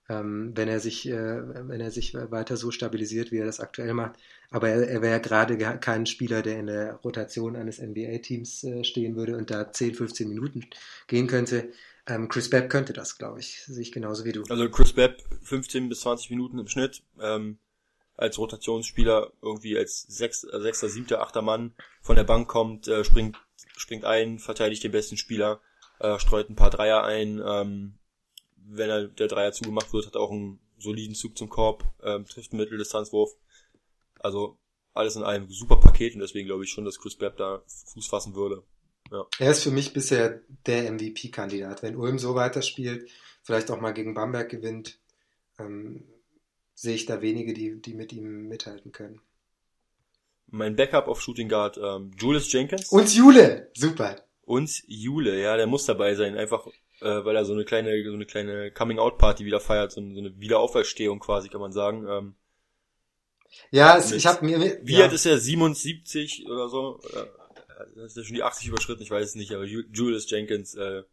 ähm, wenn er sich, äh, wenn er sich weiter so stabilisiert, wie er das aktuell macht. Aber er, er wäre gerade kein Spieler, der in der Rotation eines NBA-Teams äh, stehen würde und da 10, 15 Minuten gehen könnte. Ähm, Chris Bepp könnte das, glaube ich, sehe ich genauso wie du. Also Chris Bepp 15 bis 20 Minuten im Schnitt. Ähm, als Rotationsspieler irgendwie als sechs, sechster, siebter, achter Mann von der Bank kommt, äh, springt, springt ein, verteidigt den besten Spieler, äh, streut ein paar Dreier ein, ähm, wenn er der Dreier zugemacht wird, hat er auch einen soliden Zug zum Korb, ähm, trifft einen Mitteldistanzwurf. Also alles in einem super Paket und deswegen glaube ich schon, dass Chris Bepp da Fuß fassen würde. Ja. Er ist für mich bisher der MVP-Kandidat. Wenn Ulm so weiterspielt, vielleicht auch mal gegen Bamberg gewinnt, ähm, sehe ich da wenige, die, die mit ihm mithalten können. Mein Backup auf Shooting Guard, ähm, Julius Jenkins. Und Jule, super. Und Jule, ja, der muss dabei sein, einfach äh, weil er so eine kleine, so eine kleine Coming-out-Party wieder feiert, so eine, so eine Wiederauferstehung quasi, kann man sagen. Ähm, ja, es, ich habe mir... Wie ja. alt ist er? 77 oder so? Äh, Das ist ja schon die 80 überschritten, ich weiß es nicht, aber Ju- Julius Jenkins, äh,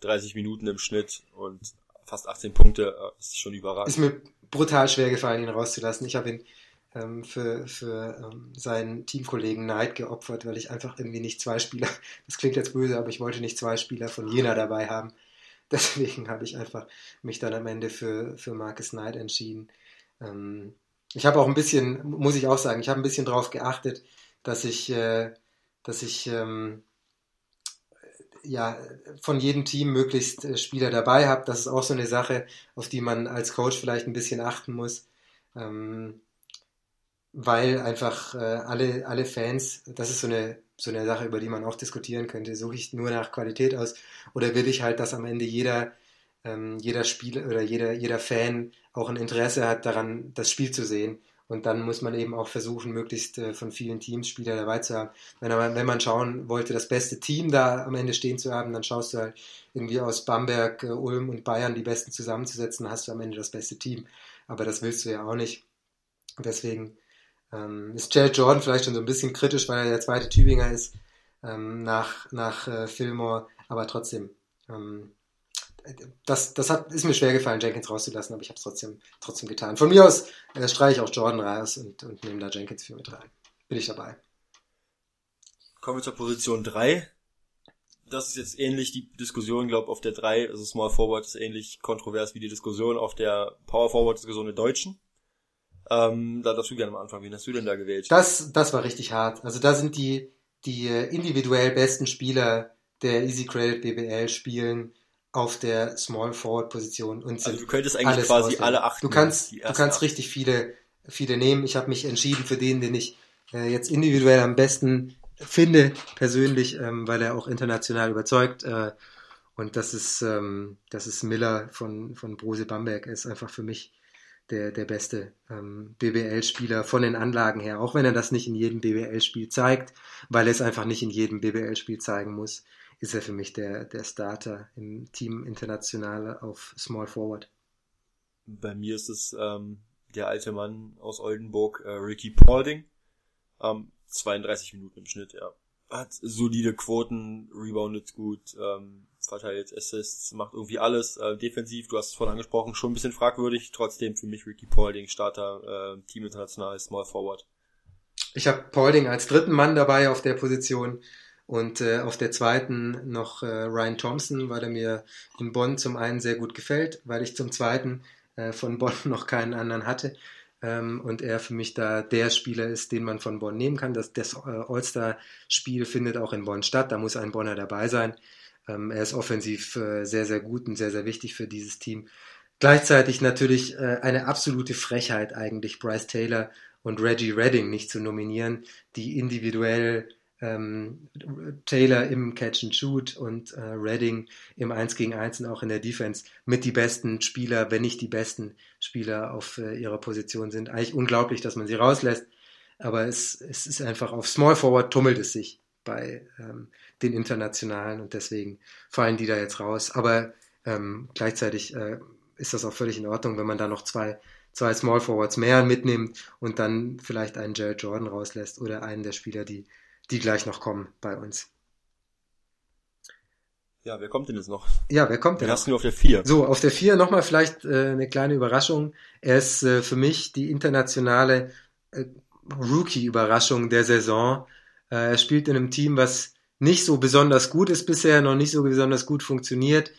30 Minuten im Schnitt und fast 18 Punkte, äh, ist schon überragend. ist mir brutal schwer gefallen, ihn rauszulassen. Ich habe ihn für, für ähm, seinen Teamkollegen Knight geopfert, weil ich einfach irgendwie nicht zwei Spieler, *laughs* das klingt jetzt böse, aber ich wollte nicht zwei Spieler von Jena dabei haben. *laughs* Deswegen habe ich einfach mich dann am Ende für, für Marcus Knight entschieden. Ähm, ich habe auch ein bisschen, muss ich auch sagen, ich habe ein bisschen darauf geachtet, dass ich, äh, dass ich ähm, ja, von jedem Team möglichst äh, Spieler dabei habe. Das ist auch so eine Sache, auf die man als Coach vielleicht ein bisschen achten muss. Ähm, weil einfach äh, alle, alle Fans, das ist so eine, so eine Sache, über die man auch diskutieren könnte. Suche ich nur nach Qualität aus oder will ich halt, dass am Ende jeder, ähm, jeder Spieler oder jeder, jeder Fan auch ein Interesse hat daran, das Spiel zu sehen. Und dann muss man eben auch versuchen, möglichst äh, von vielen Teams Spieler dabei zu haben. Wenn, aber, wenn man schauen wollte, das beste Team da am Ende stehen zu haben, dann schaust du halt irgendwie aus Bamberg, äh, Ulm und Bayern die Besten zusammenzusetzen, hast du am Ende das beste Team. Aber das willst du ja auch nicht. Deswegen ähm, ist Jared Jordan vielleicht schon so ein bisschen kritisch, weil er der zweite Tübinger ist ähm, nach, nach äh, Fillmore. Aber trotzdem, ähm, das, das hat, ist mir schwer gefallen, Jenkins rauszulassen, aber ich habe es trotzdem, trotzdem getan. Von mir aus äh, streiche ich auch Jordan raus und, und nehme da Jenkins für mit rein. Bin ich dabei. Kommen wir zur Position 3. Das ist jetzt ähnlich die Diskussion, glaube auf der 3, also Small Forward ist ähnlich kontrovers wie die Diskussion auf der Power Forward Diskussion der Deutschen. Ähm, da darfst du gerne mal anfangen. Wen hast du denn da gewählt? Das, das war richtig hart. Also da sind die, die individuell besten Spieler der Easy Credit BBL spielen auf der Small Forward Position und also du könntest eigentlich quasi auswählen. alle acht. Du kannst, du kannst acht. richtig viele, viele nehmen. Ich habe mich entschieden für den, den ich äh, jetzt individuell am besten finde, persönlich, ähm, weil er auch international überzeugt. Äh, und das ist, ähm, das ist Miller von, von Brose Bamberg. Er ist einfach für mich der, der beste ähm, BBL-Spieler von den Anlagen her. Auch wenn er das nicht in jedem BBL-Spiel zeigt, weil er es einfach nicht in jedem BBL-Spiel zeigen muss, ist er für mich der, der Starter im Team International auf Small Forward. Bei mir ist es ähm, der alte Mann aus Oldenburg, äh, Ricky Paulding. Ähm, 32 Minuten im Schnitt, ja. Hat solide Quoten, reboundet gut, ähm, verteilt Assists, macht irgendwie alles. Äh, defensiv, du hast es vorhin angesprochen, schon ein bisschen fragwürdig. Trotzdem für mich Ricky Paulding, Starter, äh, Team International, Small Forward. Ich habe Paulding als dritten Mann dabei auf der Position und äh, auf der zweiten noch äh, Ryan Thompson, weil er mir in Bonn zum einen sehr gut gefällt, weil ich zum zweiten äh, von Bonn *laughs* noch keinen anderen hatte ähm, und er für mich da der Spieler ist, den man von Bonn nehmen kann. Das, das äh, All-Star-Spiel findet auch in Bonn statt, da muss ein Bonner dabei sein. Ähm, er ist offensiv äh, sehr, sehr gut und sehr, sehr wichtig für dieses Team. Gleichzeitig natürlich äh, eine absolute Frechheit eigentlich, Bryce Taylor und Reggie Redding nicht zu nominieren, die individuell ähm, Taylor im Catch and Shoot und äh, Redding im 1 gegen 1 und auch in der Defense mit die besten Spieler, wenn nicht die besten Spieler auf äh, ihrer Position sind. Eigentlich unglaublich, dass man sie rauslässt, aber es, es ist einfach auf Small Forward tummelt es sich bei ähm, den Internationalen und deswegen fallen die da jetzt raus. Aber ähm, gleichzeitig äh, ist das auch völlig in Ordnung, wenn man da noch zwei zwei Small Forwards mehr mitnimmt und dann vielleicht einen Jared Jordan rauslässt oder einen der Spieler, die, die gleich noch kommen bei uns. Ja, wer kommt denn jetzt noch? Ja, wer kommt Den denn? hast du nur auf der 4. So, auf der 4 nochmal vielleicht äh, eine kleine Überraschung. Er ist äh, für mich die internationale äh, Rookie-Überraschung der Saison. Äh, er spielt in einem Team, was nicht so besonders gut ist bisher, noch nicht so besonders gut funktioniert.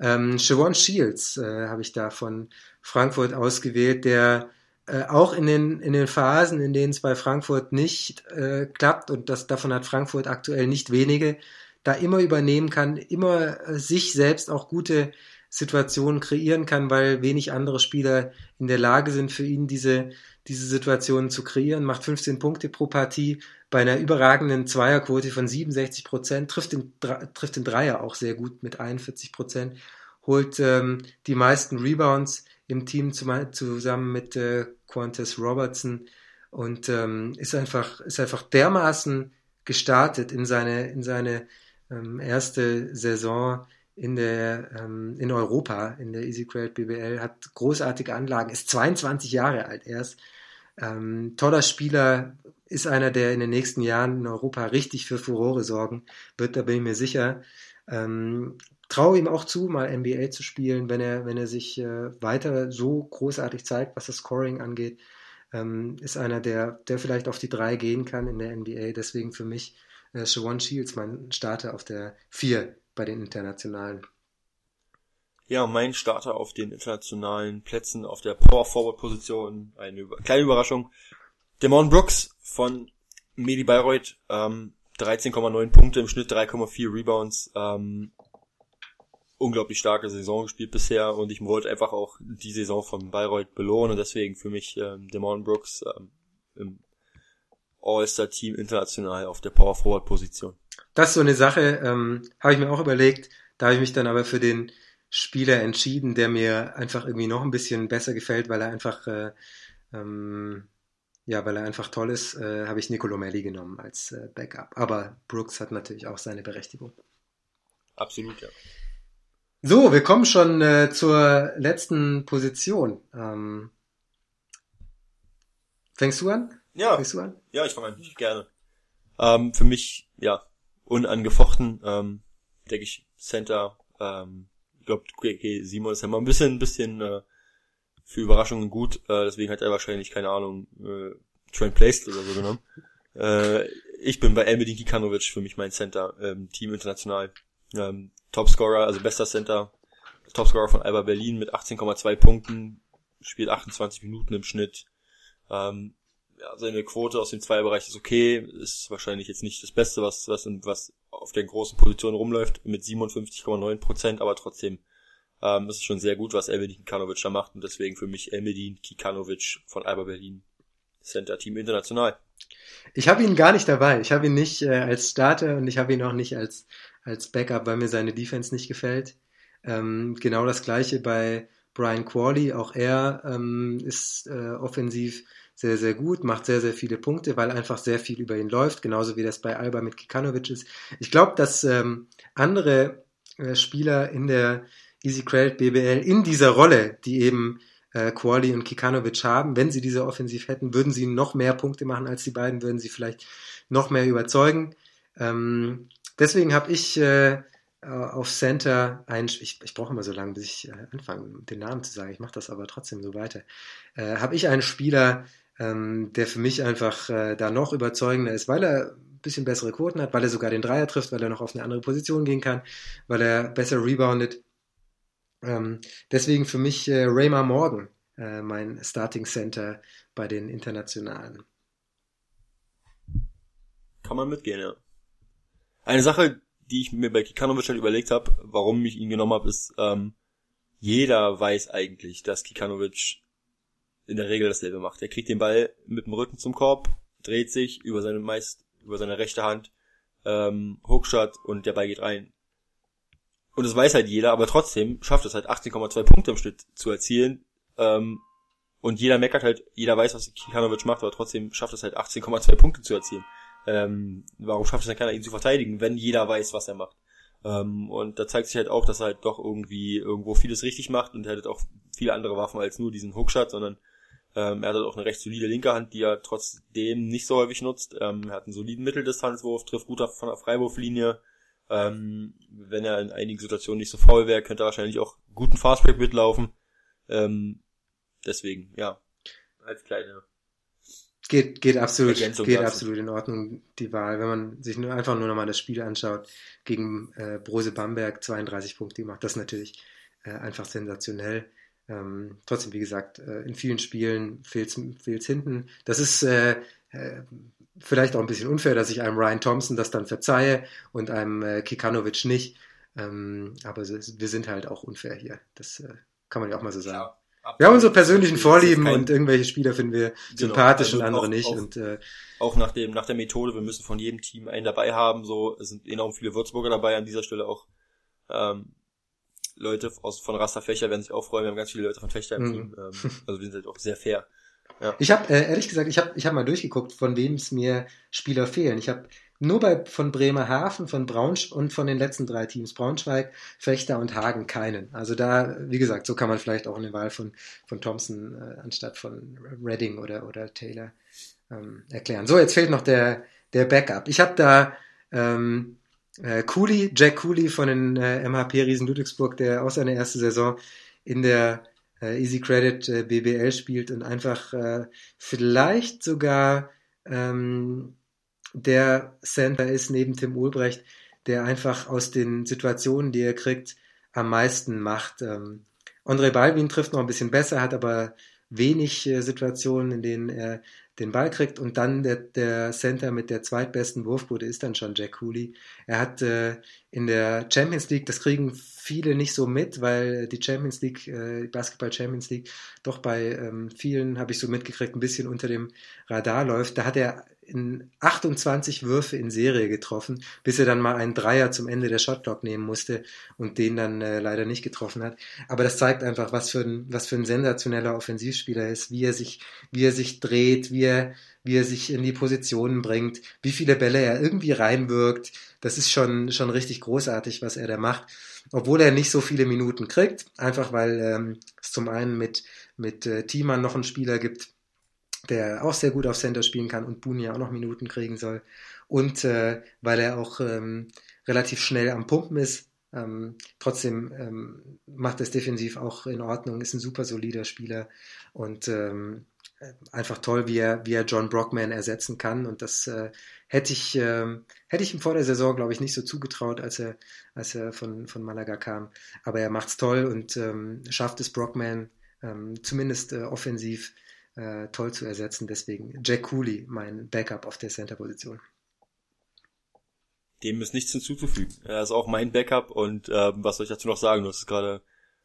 Ähm, Siobhan Shields äh, habe ich da von Frankfurt ausgewählt, der äh, auch in den, in den Phasen, in denen es bei Frankfurt nicht äh, klappt, und das, davon hat Frankfurt aktuell nicht wenige, da immer übernehmen kann, immer äh, sich selbst auch gute Situationen kreieren kann, weil wenig andere Spieler in der Lage sind, für ihn diese, diese Situationen zu kreieren, macht 15 Punkte pro Partie bei einer überragenden Zweierquote von 67 Prozent, trifft den, trifft den Dreier auch sehr gut mit 41 Prozent, holt ähm, die meisten Rebounds im Team zusammen mit äh, Qantas Robertson und ähm, ist einfach ist einfach dermaßen gestartet in seine in seine ähm, erste Saison in der ähm, in Europa in der Easy Credit BBL hat großartige Anlagen ist 22 Jahre alt erst ähm, toller Spieler ist einer der in den nächsten Jahren in Europa richtig für Furore sorgen wird da bin ich mir sicher ähm, traue ihm auch zu, mal NBA zu spielen, wenn er, wenn er sich äh, weiter so großartig zeigt, was das Scoring angeht. Ähm, ist einer, der, der vielleicht auf die drei gehen kann in der NBA. Deswegen für mich äh, Siobhan Shields, mein Starter auf der vier bei den internationalen. Ja, mein Starter auf den internationalen Plätzen auf der Power Forward Position, eine kleine Überraschung. Demon Brooks von Medi Bayreuth, ähm, 13,9 Punkte im Schnitt, 3,4 Rebounds, ähm, unglaublich starke Saison gespielt bisher und ich wollte einfach auch die Saison von Bayreuth belohnen und deswegen für mich ähm, Demon Brooks ähm, im All-Star-Team international auf der Power Forward Position. Das ist so eine Sache, ähm, habe ich mir auch überlegt. Da habe ich mich dann aber für den Spieler entschieden, der mir einfach irgendwie noch ein bisschen besser gefällt, weil er einfach äh, ähm, ja, weil er einfach toll ist, äh, habe ich Nicolo Melli genommen als äh, Backup. Aber Brooks hat natürlich auch seine Berechtigung. Absolut, ja. So, wir kommen schon äh, zur letzten Position. Ähm, fängst du an? Ja. Fängst du an? Ja, ich fange an. Ich gerne. Ähm, für mich, ja, unangefochten, ähm, denke ich, Center, ähm, glaube, okay, Simon ist ja mal ein bisschen, ein bisschen äh, für Überraschungen gut, äh, deswegen hat er wahrscheinlich, keine Ahnung, äh, Trent Placed oder so genommen. Äh, ich bin bei Elmedin Kikanovic für mich mein Center, ähm, Team international. Ähm, Topscorer, also bester Center, Topscorer von Alba Berlin mit 18,2 Punkten, spielt 28 Minuten im Schnitt. Ähm, ja, seine Quote aus dem Zweierbereich ist okay, ist wahrscheinlich jetzt nicht das Beste, was, was, was auf der großen Position rumläuft, mit 57,9 Prozent, aber trotzdem ähm, ist es schon sehr gut, was Elmedin Kikanovic da macht und deswegen für mich Elmedin Kikanovic von Alba Berlin Center Team International. Ich habe ihn gar nicht dabei. Ich habe ihn nicht äh, als Starter und ich habe ihn auch nicht als als Backup, weil mir seine Defense nicht gefällt. Ähm, genau das gleiche bei Brian Qualley. Auch er ähm, ist äh, offensiv sehr, sehr gut, macht sehr, sehr viele Punkte, weil einfach sehr viel über ihn läuft, genauso wie das bei Alba mit Kikanovic ist. Ich glaube, dass ähm, andere äh, Spieler in der Easy Credit BBL in dieser Rolle, die eben äh, Quali und Kikanovic haben, wenn sie diese Offensiv hätten, würden sie noch mehr Punkte machen als die beiden, würden sie vielleicht noch mehr überzeugen. Ähm, Deswegen habe ich äh, auf Center ein, ich, ich brauche immer so lange, bis ich äh, anfange, den Namen zu sagen. Ich mache das aber trotzdem so weiter. Äh, habe ich einen Spieler, ähm, der für mich einfach äh, da noch überzeugender ist, weil er ein bisschen bessere Quoten hat, weil er sogar den Dreier trifft, weil er noch auf eine andere Position gehen kann, weil er besser reboundet. Ähm, deswegen für mich äh, Raymar Morgan, äh, mein Starting Center bei den Internationalen. Kann man mitgehen, ja. Eine Sache, die ich mir bei Kikanovic halt überlegt habe, warum ich ihn genommen habe, ist, ähm, jeder weiß eigentlich, dass Kikanovic in der Regel dasselbe macht. Er kriegt den Ball mit dem Rücken zum Korb, dreht sich über seine meist über seine rechte Hand, ähm, Hookshot und der Ball geht rein. Und das weiß halt jeder, aber trotzdem schafft es halt 18,2 Punkte im Schnitt zu erzielen. Ähm, und jeder meckert halt, jeder weiß, was Kikanovic macht, aber trotzdem schafft es halt 18,2 Punkte zu erzielen. Ähm, warum schafft es dann keiner, ihn zu verteidigen, wenn jeder weiß, was er macht? Ähm, und da zeigt sich halt auch, dass er halt doch irgendwie irgendwo vieles richtig macht und er hat auch viele andere Waffen als nur diesen Hookshot, sondern ähm, er hat halt auch eine recht solide linke Hand, die er trotzdem nicht so häufig nutzt. Ähm, er hat einen soliden Mitteldistanzwurf, trifft gut von der Freiwurflinie. Ähm, wenn er in einigen Situationen nicht so faul wäre, könnte er wahrscheinlich auch guten Fastbreak mitlaufen. Ähm, deswegen, ja, als kleine Geht, geht absolut, geht dazu. absolut in Ordnung, die Wahl. Wenn man sich nur einfach nur nochmal das Spiel anschaut, gegen äh, Brose Bamberg 32 Punkte gemacht, das ist natürlich äh, einfach sensationell. Ähm, trotzdem, wie gesagt, äh, in vielen Spielen fehlt es hinten. Das ist äh, äh, vielleicht auch ein bisschen unfair, dass ich einem Ryan Thompson das dann verzeihe und einem äh, Kikanovic nicht. Ähm, aber wir sind halt auch unfair hier. Das äh, kann man ja auch mal so sagen. Ja. Wir haben unsere persönlichen Vorlieben kein, und irgendwelche Spieler finden wir genau, sympathisch also und andere auch, nicht. Auch, und, äh, auch nach dem nach der Methode, wir müssen von jedem Team einen dabei haben. So es sind enorm viele Würzburger dabei an dieser Stelle auch. Ähm, Leute aus von Rasta Fächer werden sich auch freuen. Wir haben ganz viele Leute von Fechter im mhm. Team. Ähm, also wir sind halt auch sehr fair. Ja. Ich habe äh, ehrlich gesagt, ich habe ich hab mal durchgeguckt, von wem es mir Spieler fehlen. Ich habe nur bei von Bremerhaven, von Braunsch und von den letzten drei Teams Braunschweig, Fechter und Hagen keinen. Also da, wie gesagt, so kann man vielleicht auch eine Wahl von von Thompson äh, anstatt von Redding oder oder Taylor ähm, erklären. So, jetzt fehlt noch der der Backup. Ich habe da ähm, äh, Cooley, Jack Cooley von den äh, MHP Riesen Ludwigsburg, der auch seine erste Saison in der äh, Easy Credit äh, BBL spielt und einfach äh, vielleicht sogar ähm, der Center ist neben Tim Ulbrecht, der einfach aus den Situationen, die er kriegt, am meisten macht. Ähm, André Balvin trifft noch ein bisschen besser, hat aber wenig äh, Situationen, in denen er den Ball kriegt und dann der, der Center mit der zweitbesten Wurfquote ist dann schon Jack Cooley. Er hat äh, in der Champions League, das kriegen viele nicht so mit, weil die Champions League, äh, Basketball Champions League, doch bei ähm, vielen, habe ich so mitgekriegt, ein bisschen unter dem Radar läuft. Da hat er in 28 Würfe in Serie getroffen, bis er dann mal einen Dreier zum Ende der Shotclock nehmen musste und den dann äh, leider nicht getroffen hat. Aber das zeigt einfach, was für ein, was für ein sensationeller Offensivspieler er ist, wie er sich, wie er sich dreht, wie er, wie er sich in die Positionen bringt, wie viele Bälle er irgendwie reinwirkt. Das ist schon, schon richtig großartig, was er da macht. Obwohl er nicht so viele Minuten kriegt, einfach weil ähm, es zum einen mit, mit äh, Thiemann noch einen Spieler gibt, der auch sehr gut auf Center spielen kann und ja auch noch Minuten kriegen soll. Und äh, weil er auch ähm, relativ schnell am Pumpen ist. Ähm, trotzdem ähm, macht es defensiv auch in Ordnung, ist ein super solider Spieler und ähm, einfach toll, wie er, wie er John Brockman ersetzen kann. Und das äh, hätte ich, äh, hätte ich ihm vor der Saison, glaube ich, nicht so zugetraut, als er, als er von, von Malaga kam. Aber er macht's toll und ähm, schafft es Brockman ähm, zumindest äh, offensiv äh, toll zu ersetzen. Deswegen Jack Cooley, mein Backup auf der Center-Position. Dem ist nichts hinzuzufügen. Er ist auch mein Backup und äh, was soll ich dazu noch sagen? Du hast es gerade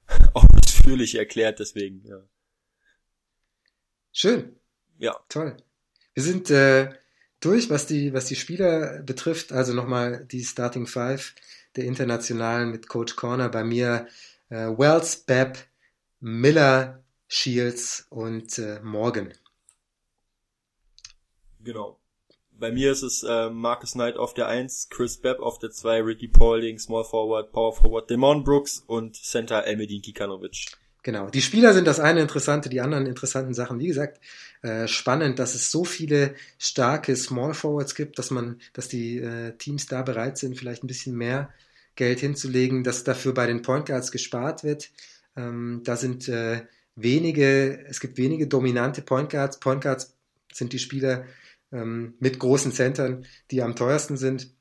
*laughs* ausführlich erklärt, deswegen, ja. Schön. Ja. Toll. Wir sind äh, durch, was die, was die Spieler betrifft. Also nochmal die Starting Five der Internationalen mit Coach Corner. Bei mir äh, Wells, Bepp, Miller, Shields und äh, Morgan. Genau. Bei mir ist es äh, Marcus Knight auf der 1, Chris Bepp auf der 2, Ricky Paulding, Small Forward, Power Forward, Demon Brooks und Center Elmedin Kikanovic. Genau. Die Spieler sind das eine interessante, die anderen interessanten Sachen. Wie gesagt, äh, spannend, dass es so viele starke Small Forwards gibt, dass man, dass die äh, Teams da bereit sind, vielleicht ein bisschen mehr Geld hinzulegen, dass dafür bei den Point Guards gespart wird. Ähm, da sind äh, wenige, es gibt wenige dominante Point Guards. Point Guards sind die Spieler ähm, mit großen Centern, die am teuersten sind,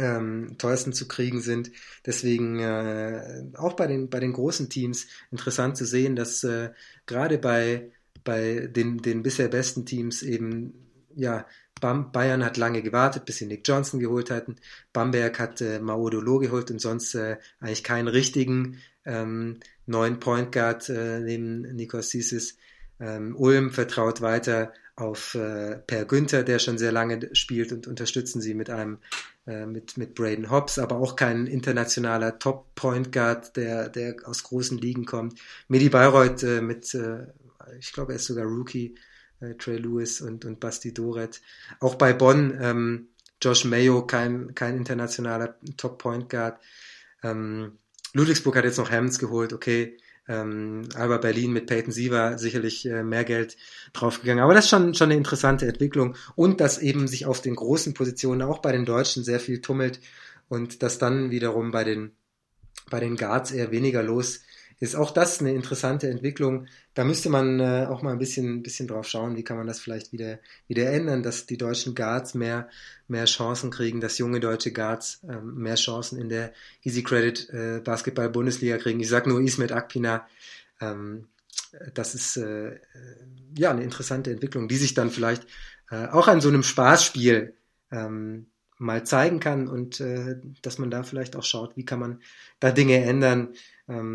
ähm, teuersten zu kriegen sind. Deswegen äh, auch bei den, bei den großen Teams interessant zu sehen, dass äh, gerade bei, bei den, den bisher besten Teams eben, ja, Bayern hat lange gewartet, bis sie Nick Johnson geholt hatten. Bamberg hat äh, Maodolo geholt und sonst äh, eigentlich keinen richtigen ähm, neuen Point Guard äh, neben Nikos Sisis. Ähm, Ulm vertraut weiter auf äh, Per Günther, der schon sehr lange spielt und unterstützen sie mit einem äh, mit, mit Braden Hobbs, aber auch kein internationaler Top Point Guard, der, der aus großen Ligen kommt. Medi Bayreuth äh, mit, äh, ich glaube, er ist sogar Rookie, äh, Trey Lewis und, und Basti Doret. Auch bei Bonn, ähm, Josh Mayo, kein, kein internationaler Top Point Guard. Ähm, Ludwigsburg hat jetzt noch Hammonds geholt, okay. Ähm, Alba Berlin mit Peyton Siever sicherlich äh, mehr Geld draufgegangen. Aber das ist schon, schon eine interessante Entwicklung. Und dass eben sich auf den großen Positionen auch bei den Deutschen sehr viel tummelt und dass dann wiederum bei den, bei den Guards eher weniger los ist auch das eine interessante Entwicklung. Da müsste man äh, auch mal ein bisschen, bisschen drauf schauen, wie kann man das vielleicht wieder, wieder ändern, dass die deutschen Guards mehr, mehr Chancen kriegen, dass junge deutsche Guards äh, mehr Chancen in der Easy Credit äh, Basketball Bundesliga kriegen. Ich sag nur Ismet Akpina, ähm, das ist äh, ja eine interessante Entwicklung, die sich dann vielleicht äh, auch an so einem Spaßspiel ähm, mal zeigen kann und äh, dass man da vielleicht auch schaut, wie kann man da Dinge ändern,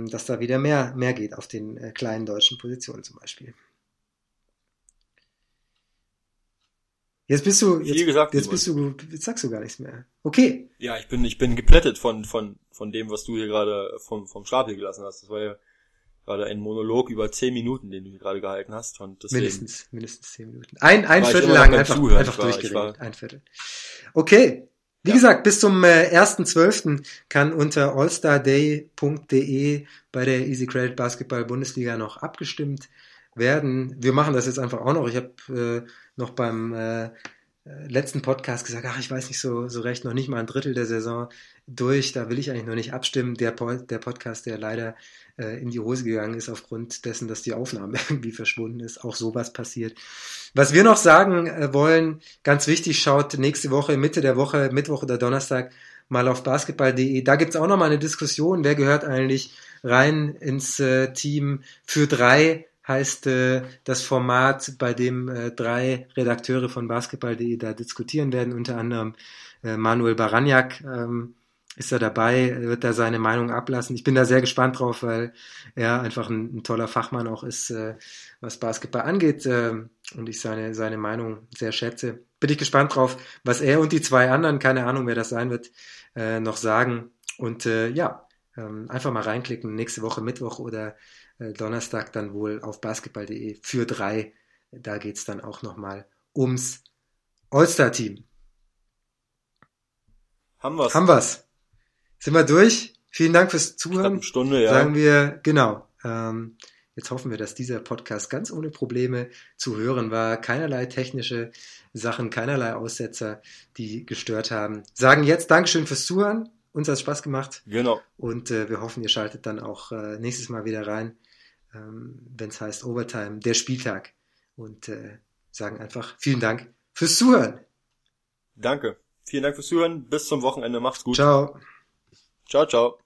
dass da wieder mehr, mehr geht auf den äh, kleinen deutschen Positionen zum Beispiel. Jetzt bist du, jetzt, gesagt, jetzt bist du, jetzt sagst du gar nichts mehr. Okay. Ja, ich bin, ich bin geplättet von, von, von dem, was du hier gerade vom, vom Stapel gelassen hast. Das war ja gerade ein Monolog über zehn Minuten, den du hier gerade gehalten hast. Und deswegen mindestens, mindestens zehn Minuten. Ein, ein Viertel lang einfach, einfach durchgeredet. Ein Viertel. Okay. Wie ja. gesagt, bis zum äh, 1.12. kann unter allstarday.de bei der Easy Credit Basketball Bundesliga noch abgestimmt werden. Wir machen das jetzt einfach auch noch. Ich habe äh, noch beim äh, letzten Podcast gesagt, ach, ich weiß nicht so, so recht, noch nicht mal ein Drittel der Saison durch, da will ich eigentlich noch nicht abstimmen. Der, der Podcast, der leider äh, in die Hose gegangen ist aufgrund dessen, dass die Aufnahme *laughs* irgendwie verschwunden ist, auch sowas passiert. Was wir noch sagen äh, wollen, ganz wichtig, schaut nächste Woche, Mitte der Woche, Mittwoch oder Donnerstag mal auf basketball.de. Da gibt's auch noch mal eine Diskussion, wer gehört eigentlich rein ins äh, Team für drei heißt äh, das Format, bei dem äh, drei Redakteure von basketball.de da diskutieren werden, unter anderem äh, Manuel Baraniak ähm, ist er dabei, wird da seine Meinung ablassen. Ich bin da sehr gespannt drauf, weil er einfach ein, ein toller Fachmann auch ist, äh, was Basketball angeht äh, und ich seine, seine Meinung sehr schätze. Bin ich gespannt drauf, was er und die zwei anderen, keine Ahnung, wer das sein wird, äh, noch sagen. Und äh, ja, ähm, einfach mal reinklicken, nächste Woche Mittwoch oder äh, Donnerstag dann wohl auf basketball.de für drei. Da geht es dann auch nochmal ums All-Star-Team. Haben wir's. Haben wir's. Sind wir durch? Vielen Dank fürs Zuhören. Eine Stunde, ja. Sagen wir, genau. Ähm, jetzt hoffen wir, dass dieser Podcast ganz ohne Probleme zu hören war. Keinerlei technische Sachen, keinerlei Aussetzer, die gestört haben. Sagen jetzt Dankeschön fürs Zuhören. Uns hat Spaß gemacht. Genau. Und äh, wir hoffen, ihr schaltet dann auch äh, nächstes Mal wieder rein ähm, wenn es heißt Overtime, der Spieltag. Und äh, sagen einfach vielen Dank fürs Zuhören. Danke. Vielen Dank fürs Zuhören. Bis zum Wochenende. Macht's gut. Ciao. Ciao, ciao.